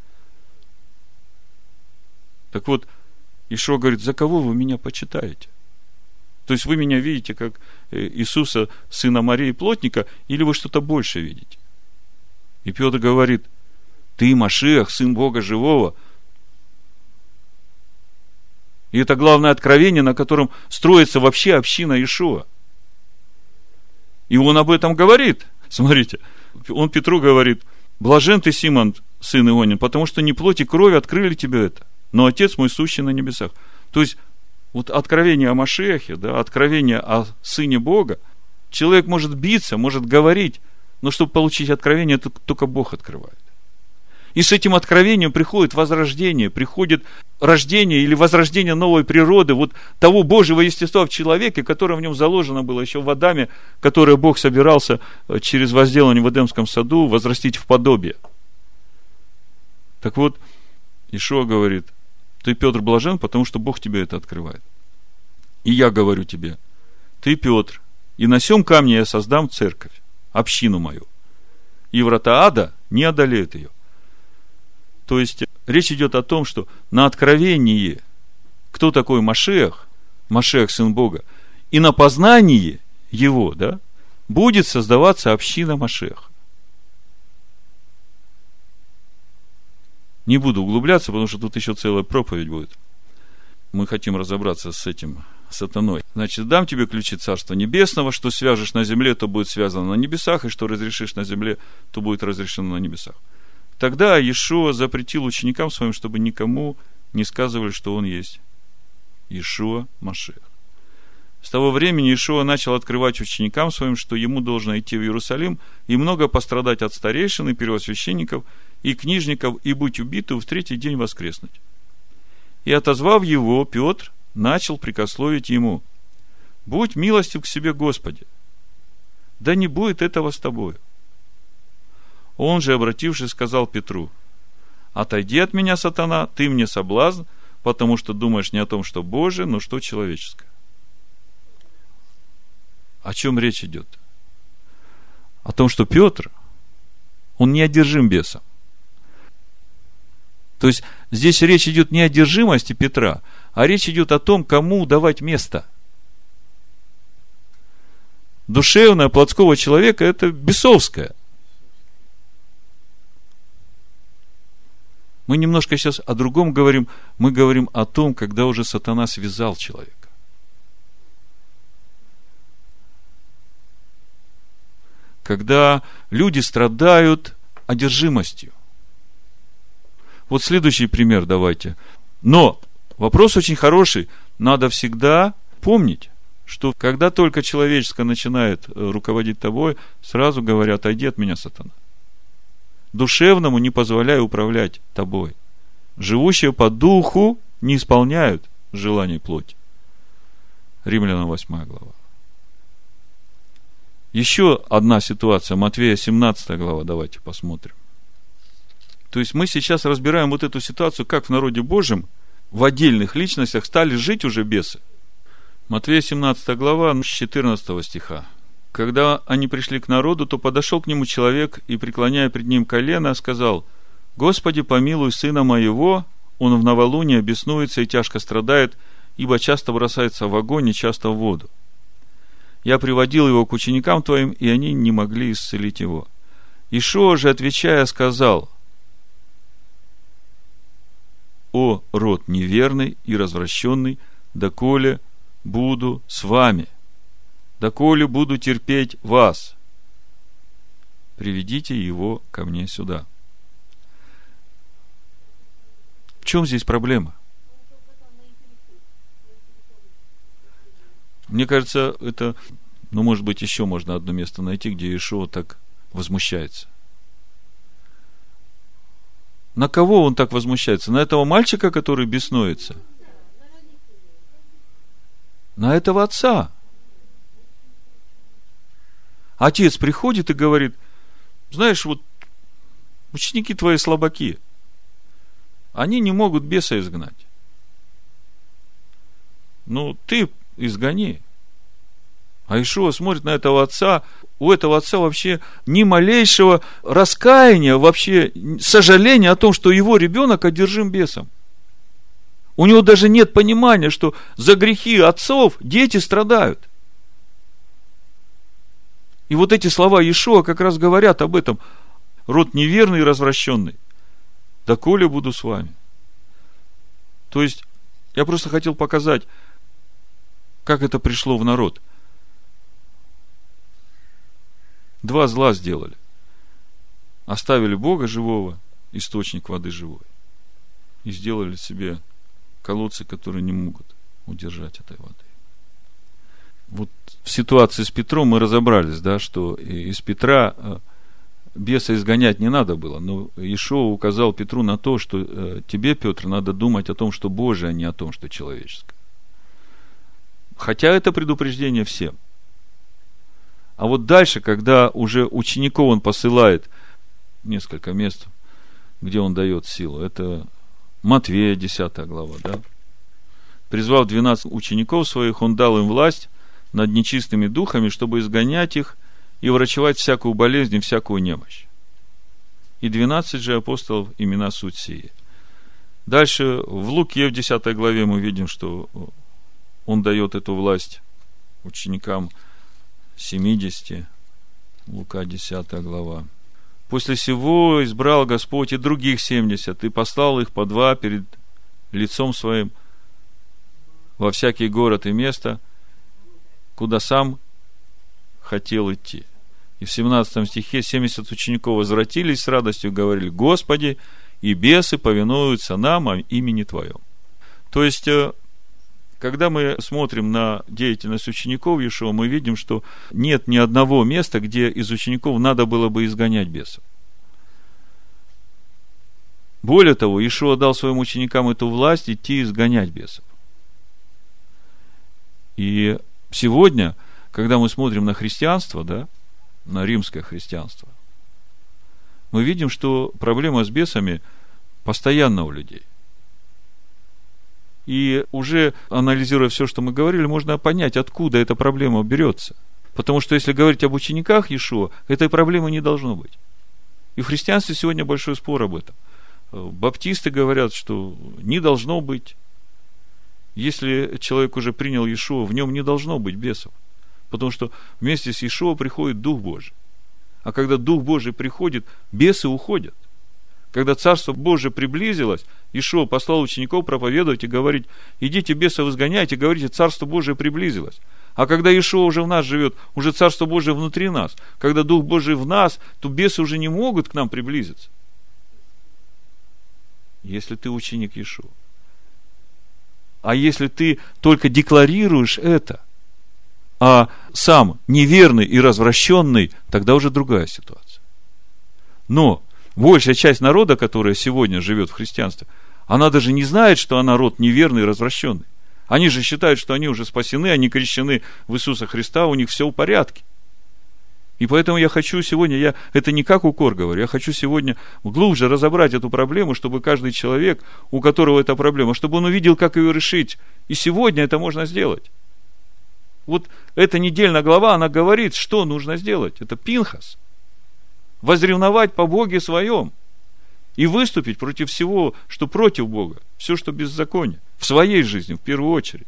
Так вот, Ишо говорит, за кого вы меня почитаете? То есть вы меня видите как Иисуса, сына Марии Плотника, или вы что-то больше видите? И Петр говорит, ты Машиах, сын Бога живого. И это главное откровение, на котором строится вообще община Ишуа. И он об этом говорит. [laughs] Смотрите, он Петру говорит, блажен ты, Симон, сын Ионин, потому что не плоть и кровь открыли тебе это, но Отец мой сущий на небесах. То есть, вот откровение о Машехе, да, откровение о Сыне Бога, человек может биться, может говорить, но чтобы получить откровение, это только Бог открывает. И с этим откровением приходит возрождение, приходит рождение или возрождение новой природы, вот того Божьего естества в человеке, которое в нем заложено было еще в Адаме, которое Бог собирался э, через возделывание в Эдемском саду возрастить в подобие. Так вот, Ишуа говорит – ты, Петр, блажен, потому что Бог тебе это открывает. И я говорю тебе, ты, Петр, и на сем камне я создам церковь, общину мою. И врата ада не одолеют ее. То есть, речь идет о том, что на откровении, кто такой Машех, Машех, Сын Бога, и на познании его, да, будет создаваться община Машеха. Не буду углубляться, потому что тут еще целая проповедь будет. Мы хотим разобраться с этим сатаной. Значит, дам тебе ключи Царства Небесного, что свяжешь на земле, то будет связано на небесах, и что разрешишь на земле, то будет разрешено на небесах. Тогда Иешуа запретил ученикам своим, чтобы никому не сказывали, что он есть Иешуа Машех. С того времени Ишуа начал открывать ученикам своим, что ему должно идти в Иерусалим и много пострадать от старейшин и первосвященников – и книжников, и быть убитым в третий день воскреснуть. И отозвав его, Петр начал прикословить ему, «Будь милостив к себе, Господи, да не будет этого с тобою». Он же, обратившись, сказал Петру, «Отойди от меня, сатана, ты мне соблазн, потому что думаешь не о том, что Божие, но что человеческое». О чем речь идет? О том, что Петр, он не одержим бесом. То есть здесь речь идет не о держимости Петра, а речь идет о том, кому давать место. Душевное плотского человека – это бесовское. Мы немножко сейчас о другом говорим. Мы говорим о том, когда уже сатана связал человека. Когда люди страдают одержимостью. Вот следующий пример давайте. Но вопрос очень хороший. Надо всегда помнить, что когда только человеческое начинает э, руководить тобой, сразу говорят, отойди от меня, сатана. Душевному не позволяй управлять тобой. Живущие по духу не исполняют желаний плоти. Римлянам 8 глава. Еще одна ситуация, Матвея 17 глава, давайте посмотрим. То есть мы сейчас разбираем вот эту ситуацию, как в народе Божьем в отдельных личностях стали жить уже бесы. Матвея 17 глава, 14 стиха. Когда они пришли к народу, то подошел к нему человек и, преклоняя пред ним колено, сказал, «Господи, помилуй сына моего, он в новолуние беснуется и тяжко страдает, ибо часто бросается в огонь и часто в воду. Я приводил его к ученикам твоим, и они не могли исцелить его». Ишуа же, отвечая, сказал – о род неверный и развращенный, доколе буду с вами. доколе буду терпеть вас, приведите его ко мне сюда. В чем здесь проблема? Мне кажется, это, ну, может быть, еще можно одно место найти, где Ишуа так возмущается. На кого он так возмущается? На этого мальчика, который беснуется? На этого отца. Отец приходит и говорит, знаешь, вот ученики твои слабаки, они не могут беса изгнать. Ну, ты изгони. А Ишуа смотрит на этого отца, у этого отца вообще ни малейшего раскаяния, вообще сожаления о том, что его ребенок одержим бесом. У него даже нет понимания, что за грехи отцов дети страдают. И вот эти слова Иешуа как раз говорят об этом. Род неверный и развращенный. Да коли буду с вами. То есть, я просто хотел показать, как это пришло в народ. Два зла сделали. Оставили Бога живого, источник воды живой. И сделали себе колодцы, которые не могут удержать этой воды. Вот в ситуации с Петром мы разобрались, да, что из Петра э, беса изгонять не надо было. Но Ишо указал Петру на то, что э, тебе, Петр, надо думать о том, что Божие, а не о том, что человеческое. Хотя это предупреждение всем. А вот дальше, когда уже учеников он посылает несколько мест, где он дает силу, это Матвея, 10 глава, да? Призвав 12 учеников своих, он дал им власть над нечистыми духами, чтобы изгонять их и врачевать всякую болезнь и всякую немощь. И 12 же апостолов имена суть сие. Дальше в Луке в 10 главе мы видим, что он дает эту власть ученикам 70, Лука 10 глава. После всего избрал Господь и других 70, и послал их по два перед лицом своим во всякий город и место, куда сам хотел идти. И в 17 стихе 70 учеников возвратились с радостью, говорили, Господи, и бесы повинуются нам о имени Твоем. То есть, э, когда мы смотрим на деятельность учеников Иешуа, мы видим, что нет ни одного места, где из учеников надо было бы изгонять бесов. Более того, Ишуа дал своим ученикам эту власть идти изгонять бесов. И сегодня, когда мы смотрим на христианство, да, на римское христианство, мы видим, что проблема с бесами постоянно у людей. И уже анализируя все, что мы говорили, можно понять, откуда эта проблема берется. Потому что если говорить об учениках Иешуа, этой проблемы не должно быть. И в христианстве сегодня большой спор об этом. Баптисты говорят, что не должно быть. Если человек уже принял Иешуа, в нем не должно быть бесов. Потому что вместе с Иешуа приходит Дух Божий. А когда Дух Божий приходит, бесы уходят. Когда Царство Божие приблизилось, Ишо послал учеников проповедовать и говорить, идите бесов изгоняйте, говорите, Царство Божие приблизилось. А когда Ишо уже в нас живет, уже Царство Божие внутри нас, когда Дух Божий в нас, то бесы уже не могут к нам приблизиться. Если ты ученик Ишо. А если ты только декларируешь это, а сам неверный и развращенный, тогда уже другая ситуация. Но большая часть народа, которая сегодня живет в христианстве, она даже не знает, что она народ неверный и развращенный. Они же считают, что они уже спасены, они крещены в Иисуса Христа, у них все в порядке. И поэтому я хочу сегодня, я это не как укор говорю, я хочу сегодня глубже разобрать эту проблему, чтобы каждый человек, у которого эта проблема, чтобы он увидел, как ее решить. И сегодня это можно сделать. Вот эта недельная глава, она говорит, что нужно сделать. Это Пинхас – возревновать по Боге своем и выступить против всего, что против Бога, все, что беззаконие, в своей жизни, в первую очередь.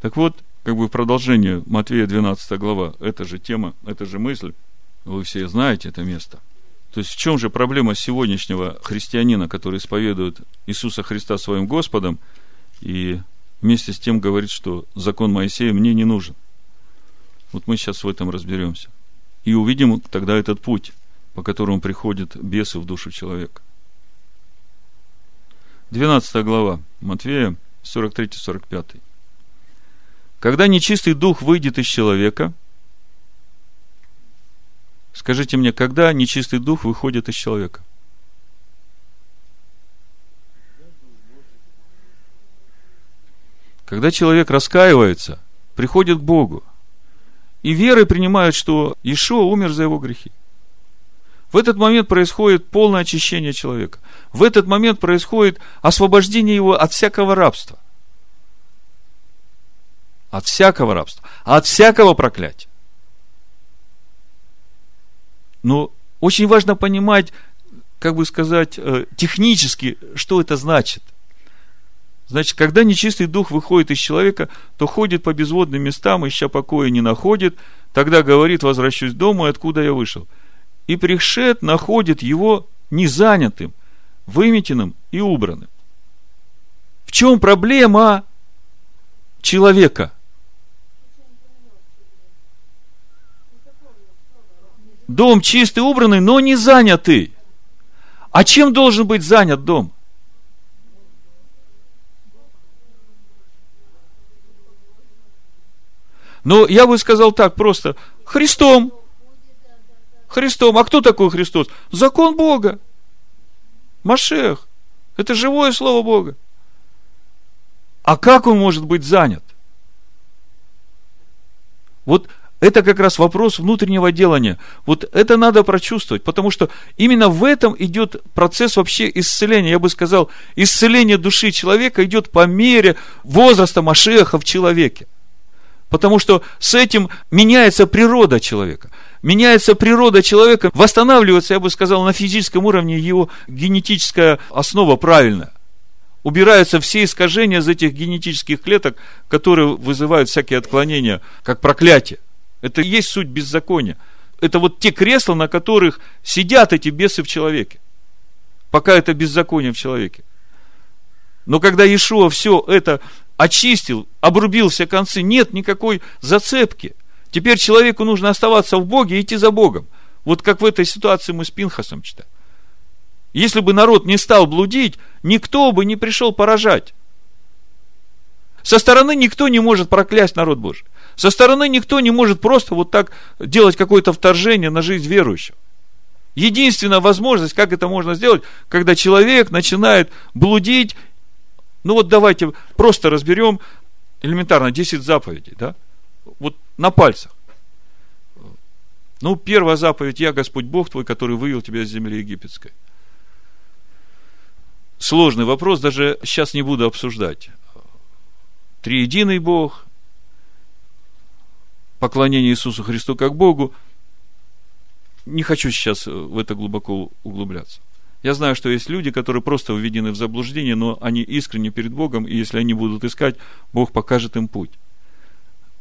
Так вот, как бы в продолжение Матвея 12 глава, эта же тема, эта же мысль, вы все знаете это место. То есть в чем же проблема сегодняшнего христианина, который исповедует Иисуса Христа своим Господом и вместе с тем говорит, что закон Моисея мне не нужен – Вот мы сейчас в этом разберемся. И увидим тогда этот путь, по которому приходят бесы в душу человека. 12 глава Матвея, 43-45. Когда нечистый дух выйдет из человека, скажите мне, когда нечистый дух выходит из человека? Когда человек раскаивается, приходит к Богу, и верой принимает, что Ишуа умер за его грехи. В этот момент происходит полное очищение человека. В этот момент происходит освобождение его от всякого рабства. От всякого рабства. От всякого проклятия. Но очень важно понимать, как бы сказать, э, технически, что это значит. Значит, когда нечистый дух выходит из человека, то ходит по безводным местам, ища покоя не находит, тогда говорит, возвращусь домой, откуда я вышел. И пришед находит его незанятым, выметенным и убранным. В чем проблема человека? Дом чистый, убранный, но не занятый. А чем должен быть занят дом? Но я бы сказал так просто. Христом. Христом. А кто такой Христос? Закон Бога. Машех. Это живое слово Бога. А как он может быть занят? Вот это как раз вопрос внутреннего делания. Вот это надо прочувствовать, потому что именно в этом идет процесс вообще исцеления. Я бы сказал, исцеление души человека идет по мере возраста Машеха в человеке. Потому что с этим меняется природа человека. Меняется природа человека, восстанавливается, я бы сказал, на физическом уровне его генетическая основа правильная. Убираются все искажения из этих генетических клеток, которые вызывают всякие отклонения, как проклятие. Это и есть суть беззакония. Это вот те кресла, на которых сидят эти бесы в человеке. Пока это беззаконие в человеке. Но когда Иешуа все это очистил, обрубил все концы, нет никакой зацепки. Теперь человеку нужно оставаться в Боге и идти за Богом. Вот как в этой ситуации мы с Пинхасом читаем. Если бы народ не стал блудить, никто бы не пришел поражать. Со стороны никто не может проклясть народ Божий. Со стороны никто не может просто вот так делать какое-то вторжение на жизнь верующего. Единственная возможность, как это можно сделать, когда человек начинает блудить ну вот давайте просто разберем элементарно 10 заповедей, да? Вот на пальцах. Ну, первая заповедь, я Господь Бог твой, который вывел тебя из земли египетской. Сложный вопрос, даже сейчас не буду обсуждать. Триединый Бог, поклонение Иисусу Христу как Богу. Не хочу сейчас в это глубоко углубляться. Я знаю, что есть люди, которые просто введены в заблуждение, но они искренне перед Богом, и если они будут искать, Бог покажет им путь.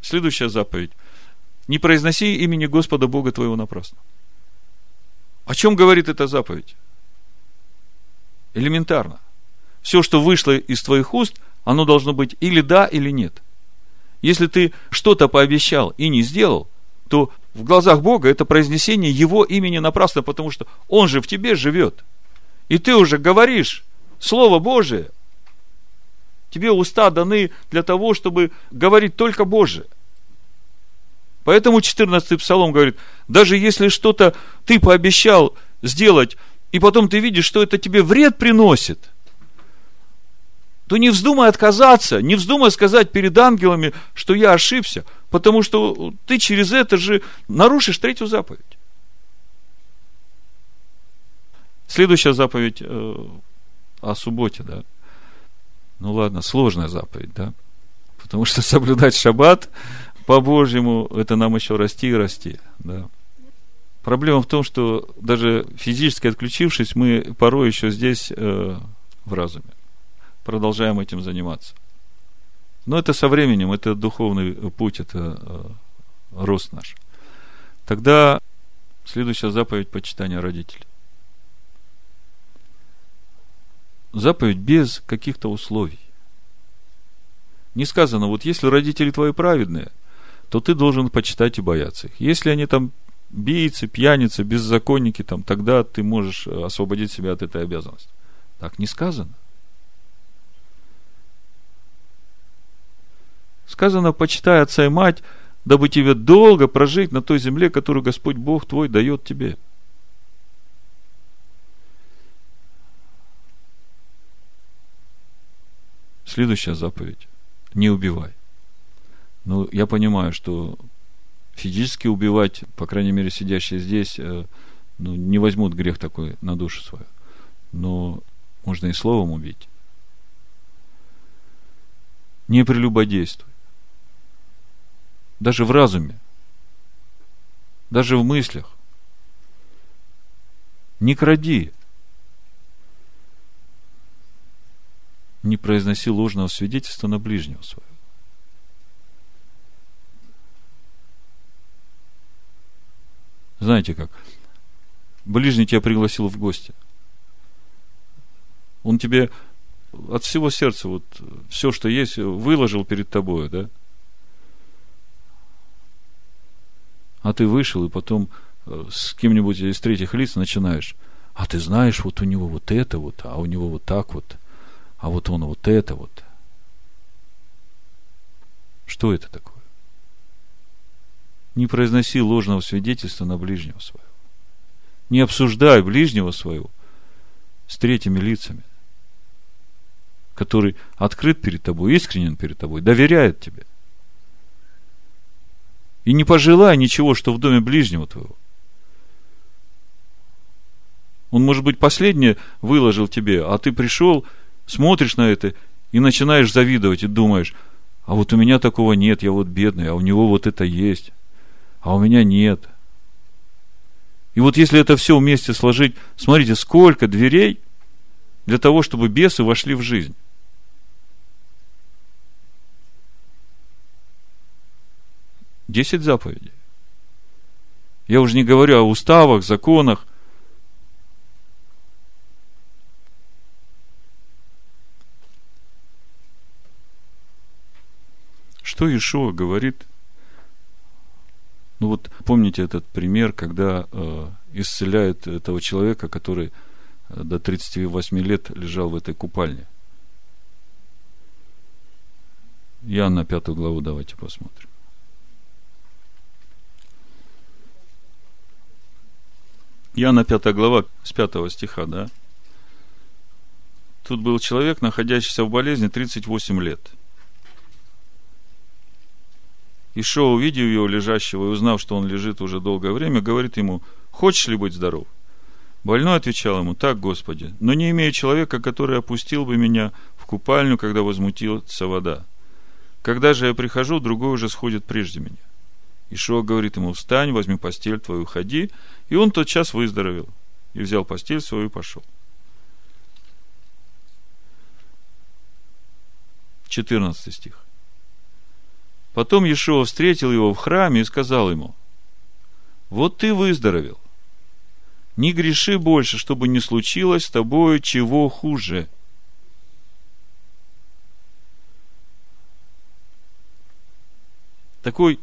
Следующая заповедь. Не произноси имени Господа Бога твоего напрасно. О чем говорит эта заповедь? Элементарно. Все, что вышло из твоих уст, оно должно быть или да, или нет. Если ты что-то пообещал и не сделал, то в глазах Бога это произнесение Его имени напрасно, потому что Он же в тебе живет – и ты уже говоришь Слово Божие, тебе уста даны для того, чтобы говорить только Божие. Поэтому 14 псалом говорит, даже если что-то ты пообещал сделать, и потом ты видишь, что это тебе вред приносит, то не вздумай отказаться, не вздумай сказать перед ангелами, что я ошибся, потому что ты через это же нарушишь третью заповедь. Следующая заповедь э, о субботе, да. Ну ладно, сложная заповедь, да. Потому что [laughs] соблюдать шаббат по-божьему, это нам еще расти и расти, да. Проблема в том, что даже физически отключившись, мы порой еще здесь э, в разуме продолжаем этим заниматься. Но это со временем, это духовный путь, это э, рост наш. Тогда следующая заповедь почитания родителей. Заповедь без каких-то условий. Не сказано, вот если родители твои праведные, то ты должен почитать и бояться их. Если они там бийцы, пьяницы, беззаконники, там, тогда ты можешь освободить себя от этой обязанности. Так не сказано. Сказано, почитай отца и мать, дабы тебе долго прожить на той земле, которую Господь Бог твой дает тебе. Следующая заповедь. Не убивай. Ну, я понимаю, что физически убивать, по крайней мере, сидящие здесь, э, ну, не возьмут грех такой на душу свою. Но можно и словом убить. Не прелюбодействуй. Даже в разуме. Даже в мыслях. Не кради. Не произноси ложного свидетельства на ближнего своего. Знаете как? Ближний тебя пригласил в гости. Он тебе от всего сердца вот все, что есть, выложил перед тобой, да? А ты вышел, и потом э, с кем-нибудь из третьих лиц начинаешь. А ты знаешь, вот у него вот это вот, а у него вот так вот, а вот он вот это вот. Что это такое? Не произноси ложного свидетельства на ближнего своего. Не обсуждай ближнего своего с третьими лицами, который открыт перед тобой, искренен перед тобой, доверяет тебе. И не пожелай ничего, что в доме ближнего твоего. Он, может быть, последнее выложил тебе, а ты пришел, смотришь на это и начинаешь завидовать и думаешь, а вот у меня такого нет, я вот бедный, а у него вот это есть а у меня нет. И вот если это все вместе сложить, смотрите, сколько дверей для того, чтобы бесы вошли в жизнь. Десять заповедей. Я уже не говорю о уставах, законах. Что Ишуа говорит ну вот помните этот пример, когда э, исцеляют этого человека, который э, до 38 лет лежал в этой купальне. Иоанна 5 главу давайте посмотрим. Иоанна 5 глава с 5 стиха, да? Тут был человек, находящийся в болезни 38 лет – Ишо, увидев его лежащего и узнав, что он лежит уже долгое время, говорит ему, хочешь ли быть здоров? Больной отвечал ему, так, Господи, но не имею человека, который опустил бы меня в купальню, когда возмутится вода. Когда же я прихожу, другой уже сходит прежде меня. Ишо говорит ему, встань, возьми постель твою, ходи. И он тот час выздоровел. И взял постель свою и пошел. 14 стих. Потом Иешуа встретил его в храме и сказал ему, вот ты выздоровел. Не греши больше, чтобы не случилось с тобою чего хуже. Такой,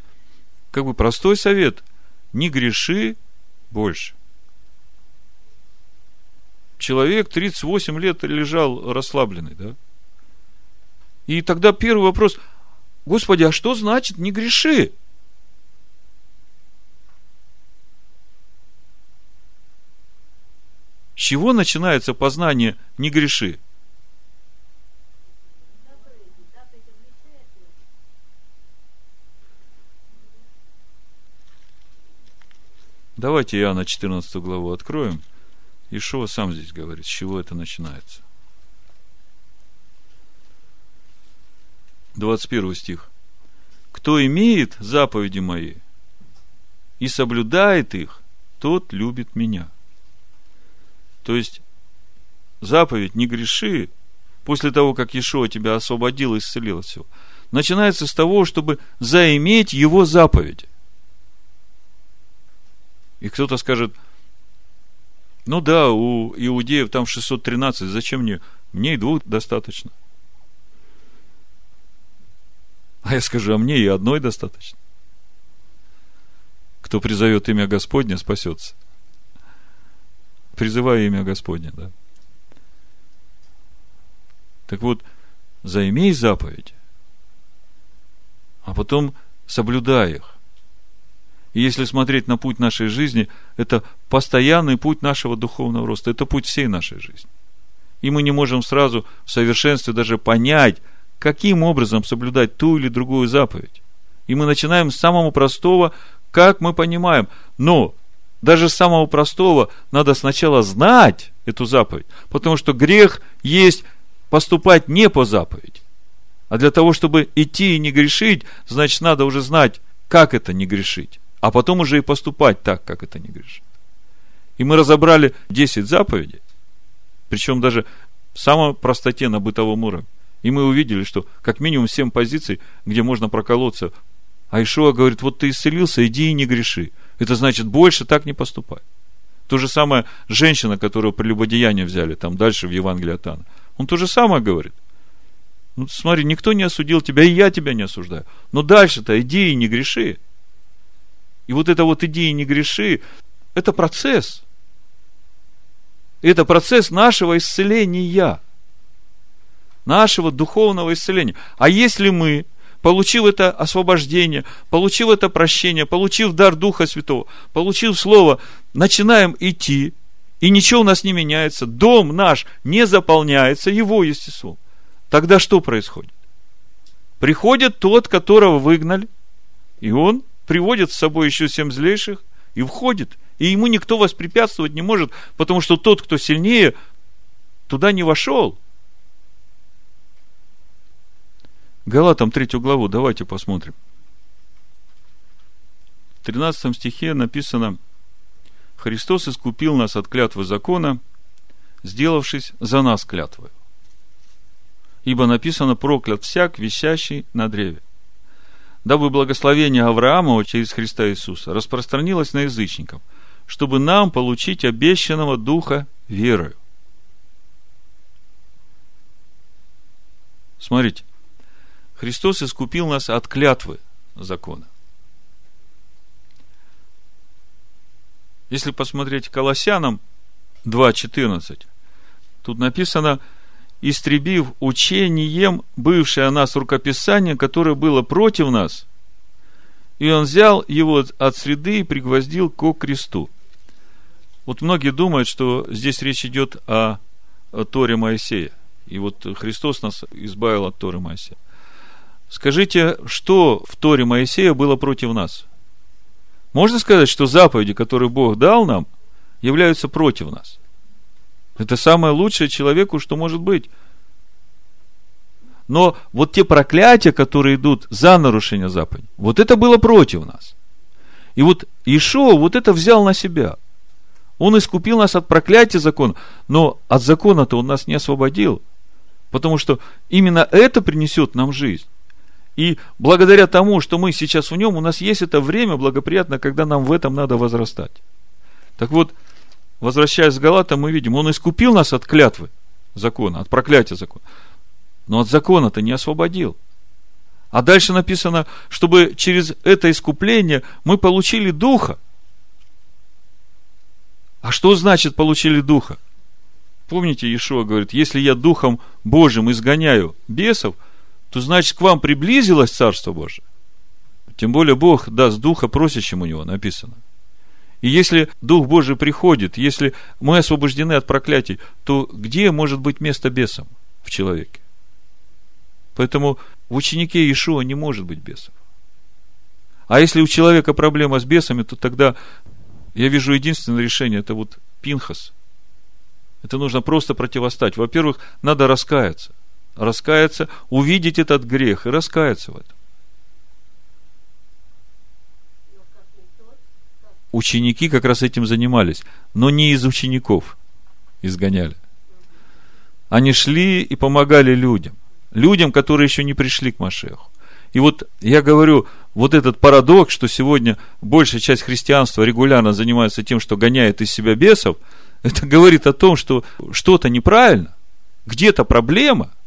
как бы простой совет. Не греши больше. Человек 38 лет лежал расслабленный, да? И тогда первый вопрос – Господи, а что значит не греши? С чего начинается познание не греши? Давайте Иоанна 14 главу откроем. Ишуа сам здесь говорит, с чего это начинается. 21 стих. Кто имеет заповеди мои и соблюдает их, тот любит меня. То есть, заповедь «не греши» после того, как Ишуа тебя освободил и исцелил от всего, начинается с того, чтобы заиметь его заповеди. И кто-то скажет, ну да, у иудеев там 613, зачем мне? Мне и двух достаточно. А я скажу, а мне и одной достаточно. кто призовет имя Господне, спасется. Призывая имя Господне, да. Так вот, займей заповеди, а потом соблюдай их. И если смотреть на путь нашей жизни, это постоянный путь нашего духовного роста, это путь всей нашей жизни. И мы не можем сразу в совершенстве даже понять, каким образом соблюдать ту или другую заповедь. И мы начинаем с самого простого, как мы понимаем. Но даже с самого простого надо сначала знать эту заповедь, потому что грех есть поступать не по заповеди. А для того, чтобы идти и не грешить, значит, надо уже знать, как это не грешить, а потом уже и поступать так, как это не грешить. И мы разобрали 10 заповедей, причем даже в самой простоте на бытовом уровне. И мы увидели, что как минимум 7 позиций, где можно проколоться. А Ишуа говорит, вот ты исцелился, иди и не греши. Это значит, больше так не поступай. То же самое женщина, которую прелюбодеяние взяли, там дальше в Евангелии от Анна. Он то же самое говорит. Ну, смотри, никто не осудил тебя, и я тебя не осуждаю. Но дальше-то иди и не греши. И вот это вот иди и не греши, это процесс. Это процесс нашего исцеления. Нашего духовного исцеления. А если мы, получив это освобождение, получив это прощение, получив дар Духа Святого, получив Слово, начинаем идти, и ничего у нас не меняется, дом наш не заполняется его естеством, тогда что происходит? Приходит тот, которого выгнали, и он приводит с собой еще семь злейших и входит. И ему никто воспрепятствовать не может, потому что тот, кто сильнее, туда не вошел. Галатам третью главу давайте посмотрим. В 13 стихе написано – Христос искупил нас от клятвы закона, сделавшись за нас клятвой. Ибо написано проклят всяк, висящий на древе. Дабы благословение Авраама через Христа Иисуса распространилось на язычников, чтобы нам получить обещанного Духа верою. Смотрите, Христос искупил нас от клятвы закона. Если посмотреть Колоссянам 2.14, тут написано, истребив учением бывшее о нас рукописание, которое было против нас, и он взял его от среды и пригвоздил к кресту. Вот многие думают, что здесь речь идет о, о Торе Моисея. И вот Христос нас избавил от Торы Моисея. Скажите, что в Торе Моисея было против нас? Можно сказать, что заповеди, которые Бог дал нам, являются против нас. Это самое лучшее человеку, что может быть. Но вот те проклятия, которые идут за нарушение заповеди, вот это было против нас. И вот Ишо вот это взял на себя. Он искупил нас от проклятия закона, но от закона-то он нас не освободил. Потому что именно это принесет нам жизнь. И благодаря тому, что мы сейчас в нем, у нас есть это время благоприятно, когда нам в этом надо возрастать. Так вот, возвращаясь к Галатам, мы видим, он искупил нас от клятвы закона, от проклятия закона. Но от закона-то не освободил. А дальше написано, чтобы через это искупление мы получили Духа. А что значит получили Духа? Помните, Иешуа говорит, если я Духом Божьим изгоняю бесов – то значит к вам приблизилось Царство Божие. Тем более Бог даст Духа просящим у Него, написано. И если Дух Божий приходит, если мы освобождены от проклятий, то где может быть место бесам в человеке? Поэтому в ученике Иешуа не может быть бесов. А если у человека проблема с бесами, то тогда я вижу единственное решение, это вот Пинхас. Это нужно просто противостать. Во-первых, надо раскаяться раскаяться, увидеть этот грех и раскаяться в этом. Ученики как раз этим занимались, но не из учеников изгоняли. Они шли и помогали людям, людям, которые еще не пришли к Машеху. И вот я говорю, вот этот парадокс, что сегодня большая часть христианства регулярно занимается тем, что гоняет из себя бесов, это говорит о том, что что-то неправильно, где-то проблема –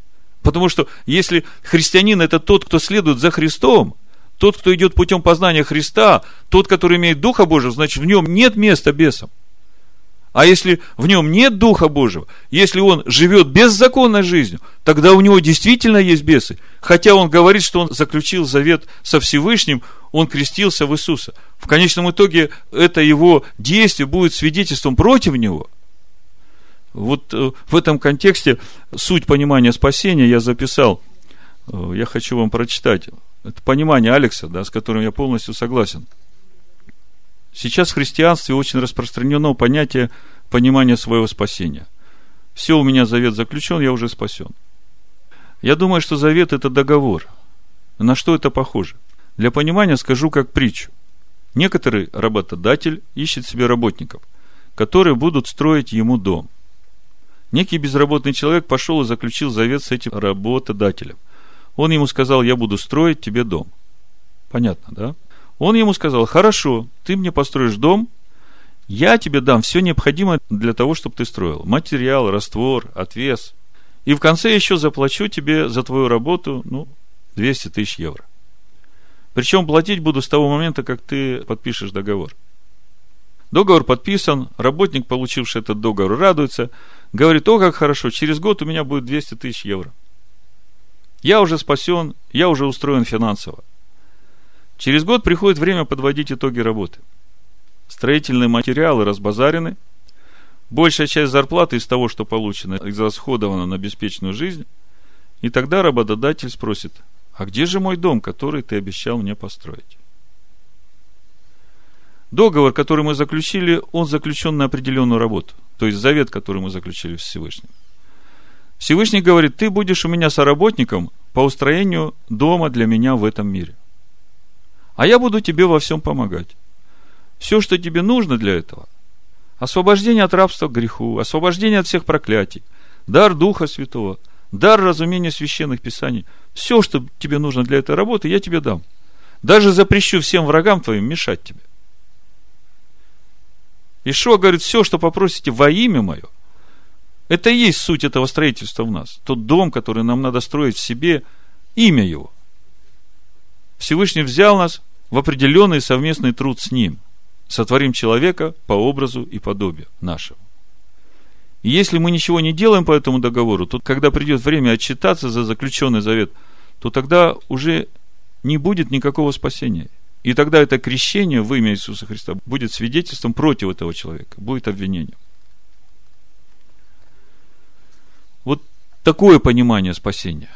Потому что если христианин это тот, кто следует за Христом, Тот, кто идет путем познания Христа, тот, который имеет Духа Божьего, значит, в нем нет места бесам. А если в нем нет Духа Божьего, если он живет беззаконной жизнью, тогда у него действительно есть бесы. Хотя он говорит, что он заключил завет со Всевышним, он крестился в Иисуса. В конечном итоге это его действие будет свидетельством против него. Вот э, в этом контексте суть понимания спасения я записал. Э, я хочу вам прочитать. Это понимание Алекса, да, с которым я полностью согласен. Сейчас в христианстве очень распространено понятие понимания своего спасения. Все, у меня завет заключен, я уже спасен. Я думаю, что завет – это договор. На что это похоже? Для понимания скажу как притчу. Некоторый работодатель ищет себе работников, которые будут строить ему дом. Некий безработный человек пошел и заключил завет с этим работодателем. Он ему сказал, я буду строить тебе дом. Понятно, да? Он ему сказал, хорошо, ты мне построишь дом, я тебе дам все необходимое для того, чтобы ты строил. Материал, раствор, отвес. И в конце еще заплачу тебе за твою работу, ну, 200 тысяч евро. Причем платить буду с того момента, как ты подпишешь договор. Договор подписан, работник, получивший этот договор, радуется, говорит, о, как хорошо, через год у меня будет 200 тысяч евро. Я уже спасен, я уже устроен финансово. Через год приходит время подводить итоги работы. Строительные материалы разбазарены. Большая часть зарплаты из того, что получено, израсходована на беспечную жизнь. И тогда работодатель спросит, а где же мой дом, который ты обещал мне построить? Договор, который мы заключили, он заключен на определенную работу. То есть завет, который мы заключили с Всевышним. Всевышний говорит, ты будешь у меня соработником по устроению дома для меня в этом мире. А я буду тебе во всем помогать. Все, что тебе нужно для этого, освобождение от рабства к греху, освобождение от всех проклятий, дар Духа Святого, дар разумения священных писаний, все, что тебе нужно для этой работы, я тебе дам. Даже запрещу всем врагам твоим мешать тебе. Ишуа говорит, все, что попросите во имя мое, это и есть суть этого строительства в нас. Тот дом, который нам надо строить в себе, имя его. Всевышний взял нас в определенный совместный труд с ним. Сотворим человека по образу и подобию нашему. И если мы ничего не делаем по этому договору, то когда придет время отчитаться за заключенный завет, то тогда уже не будет никакого спасения. И тогда это крещение в имя Иисуса Христа будет свидетельством против этого человека, будет обвинением. Вот такое понимание спасения.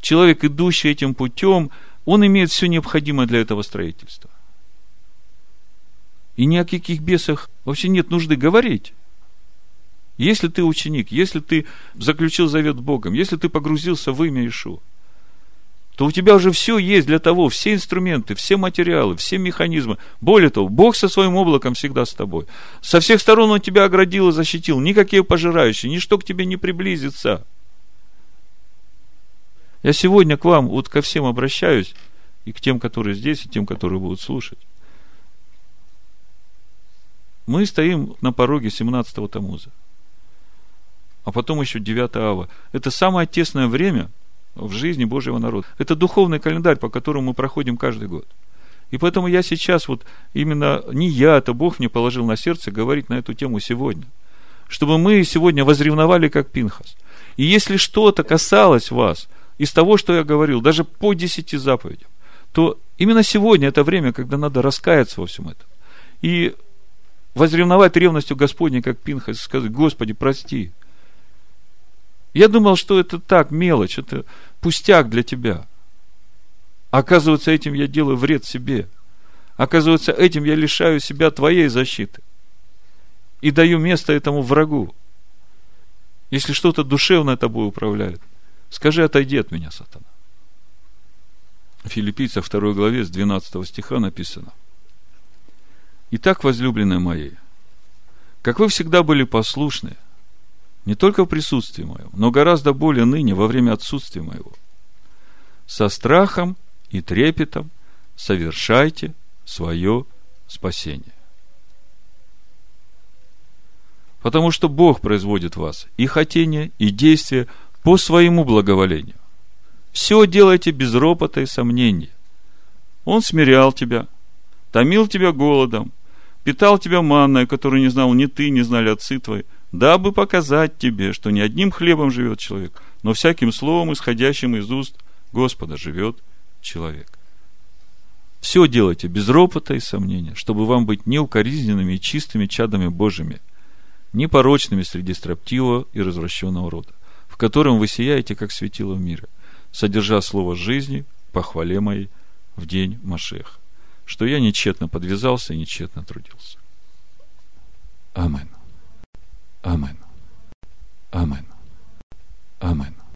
Человек, идущий этим путем, он имеет все необходимое для этого строительства. И ни о каких бесах вообще нет нужды говорить. Если ты ученик, если ты заключил завет с Богом, если ты погрузился в имя Ишуа, то у тебя уже все есть для того, все инструменты, все материалы, все механизмы. Более того, Бог со своим облаком всегда с тобой. Со всех сторон Он тебя оградил и защитил. Никакие пожирающие, ничто к тебе не приблизится. Я сегодня к вам, вот ко всем обращаюсь, и к тем, которые здесь, и тем, которые будут слушать. Мы стоим на пороге 17-го Тамуза. А потом еще 9 ава. Это самое тесное время в жизни Божьего народа. Это духовный календарь, по которому мы проходим каждый год. И поэтому я сейчас вот именно не я, это Бог мне положил на сердце говорить на эту тему сегодня. Чтобы мы сегодня возревновали, как Пинхас. И если что-то касалось вас – из того, что я говорил, даже по десяти заповедям, то именно сегодня это время, когда надо раскаяться во всем этом. И возревновать ревностью Господней, как Пинхас, сказать, Господи, прости. Я думал, что это так, мелочь, это пустяк для тебя. Оказывается, этим я делаю вред себе. Оказывается, этим я лишаю себя твоей защиты. И даю место этому врагу. Если что-то душевное тобой управляет. Скажи, отойди от меня, сатана. В Филиппийцах 2 главе с 12 стиха написано. Итак, возлюбленные мои, как вы всегда были послушны, не только в присутствии моем, но гораздо более ныне во время отсутствия моего, со страхом и трепетом совершайте свое спасение. Потому что Бог производит вас и хотение, и действие по своему благоволению. Все делайте без ропота и сомнений. Он смирял тебя, томил тебя голодом, питал тебя манной, которую не знал ни ты, не знали отцы твои, дабы показать тебе, что не одним хлебом живет человек, но всяким словом, исходящим из уст Господа, живет человек. Все делайте без ропота и сомнения, чтобы вам быть неукоризненными и чистыми чадами Божьими, непорочными среди строптивого и развращенного рода, в котором вы сияете, как светило в мире, содержа слово жизни по хвале моей в день Машеха, что я нечетно подвязался и нечетно трудился. Амен. Amén. Amén. Amén.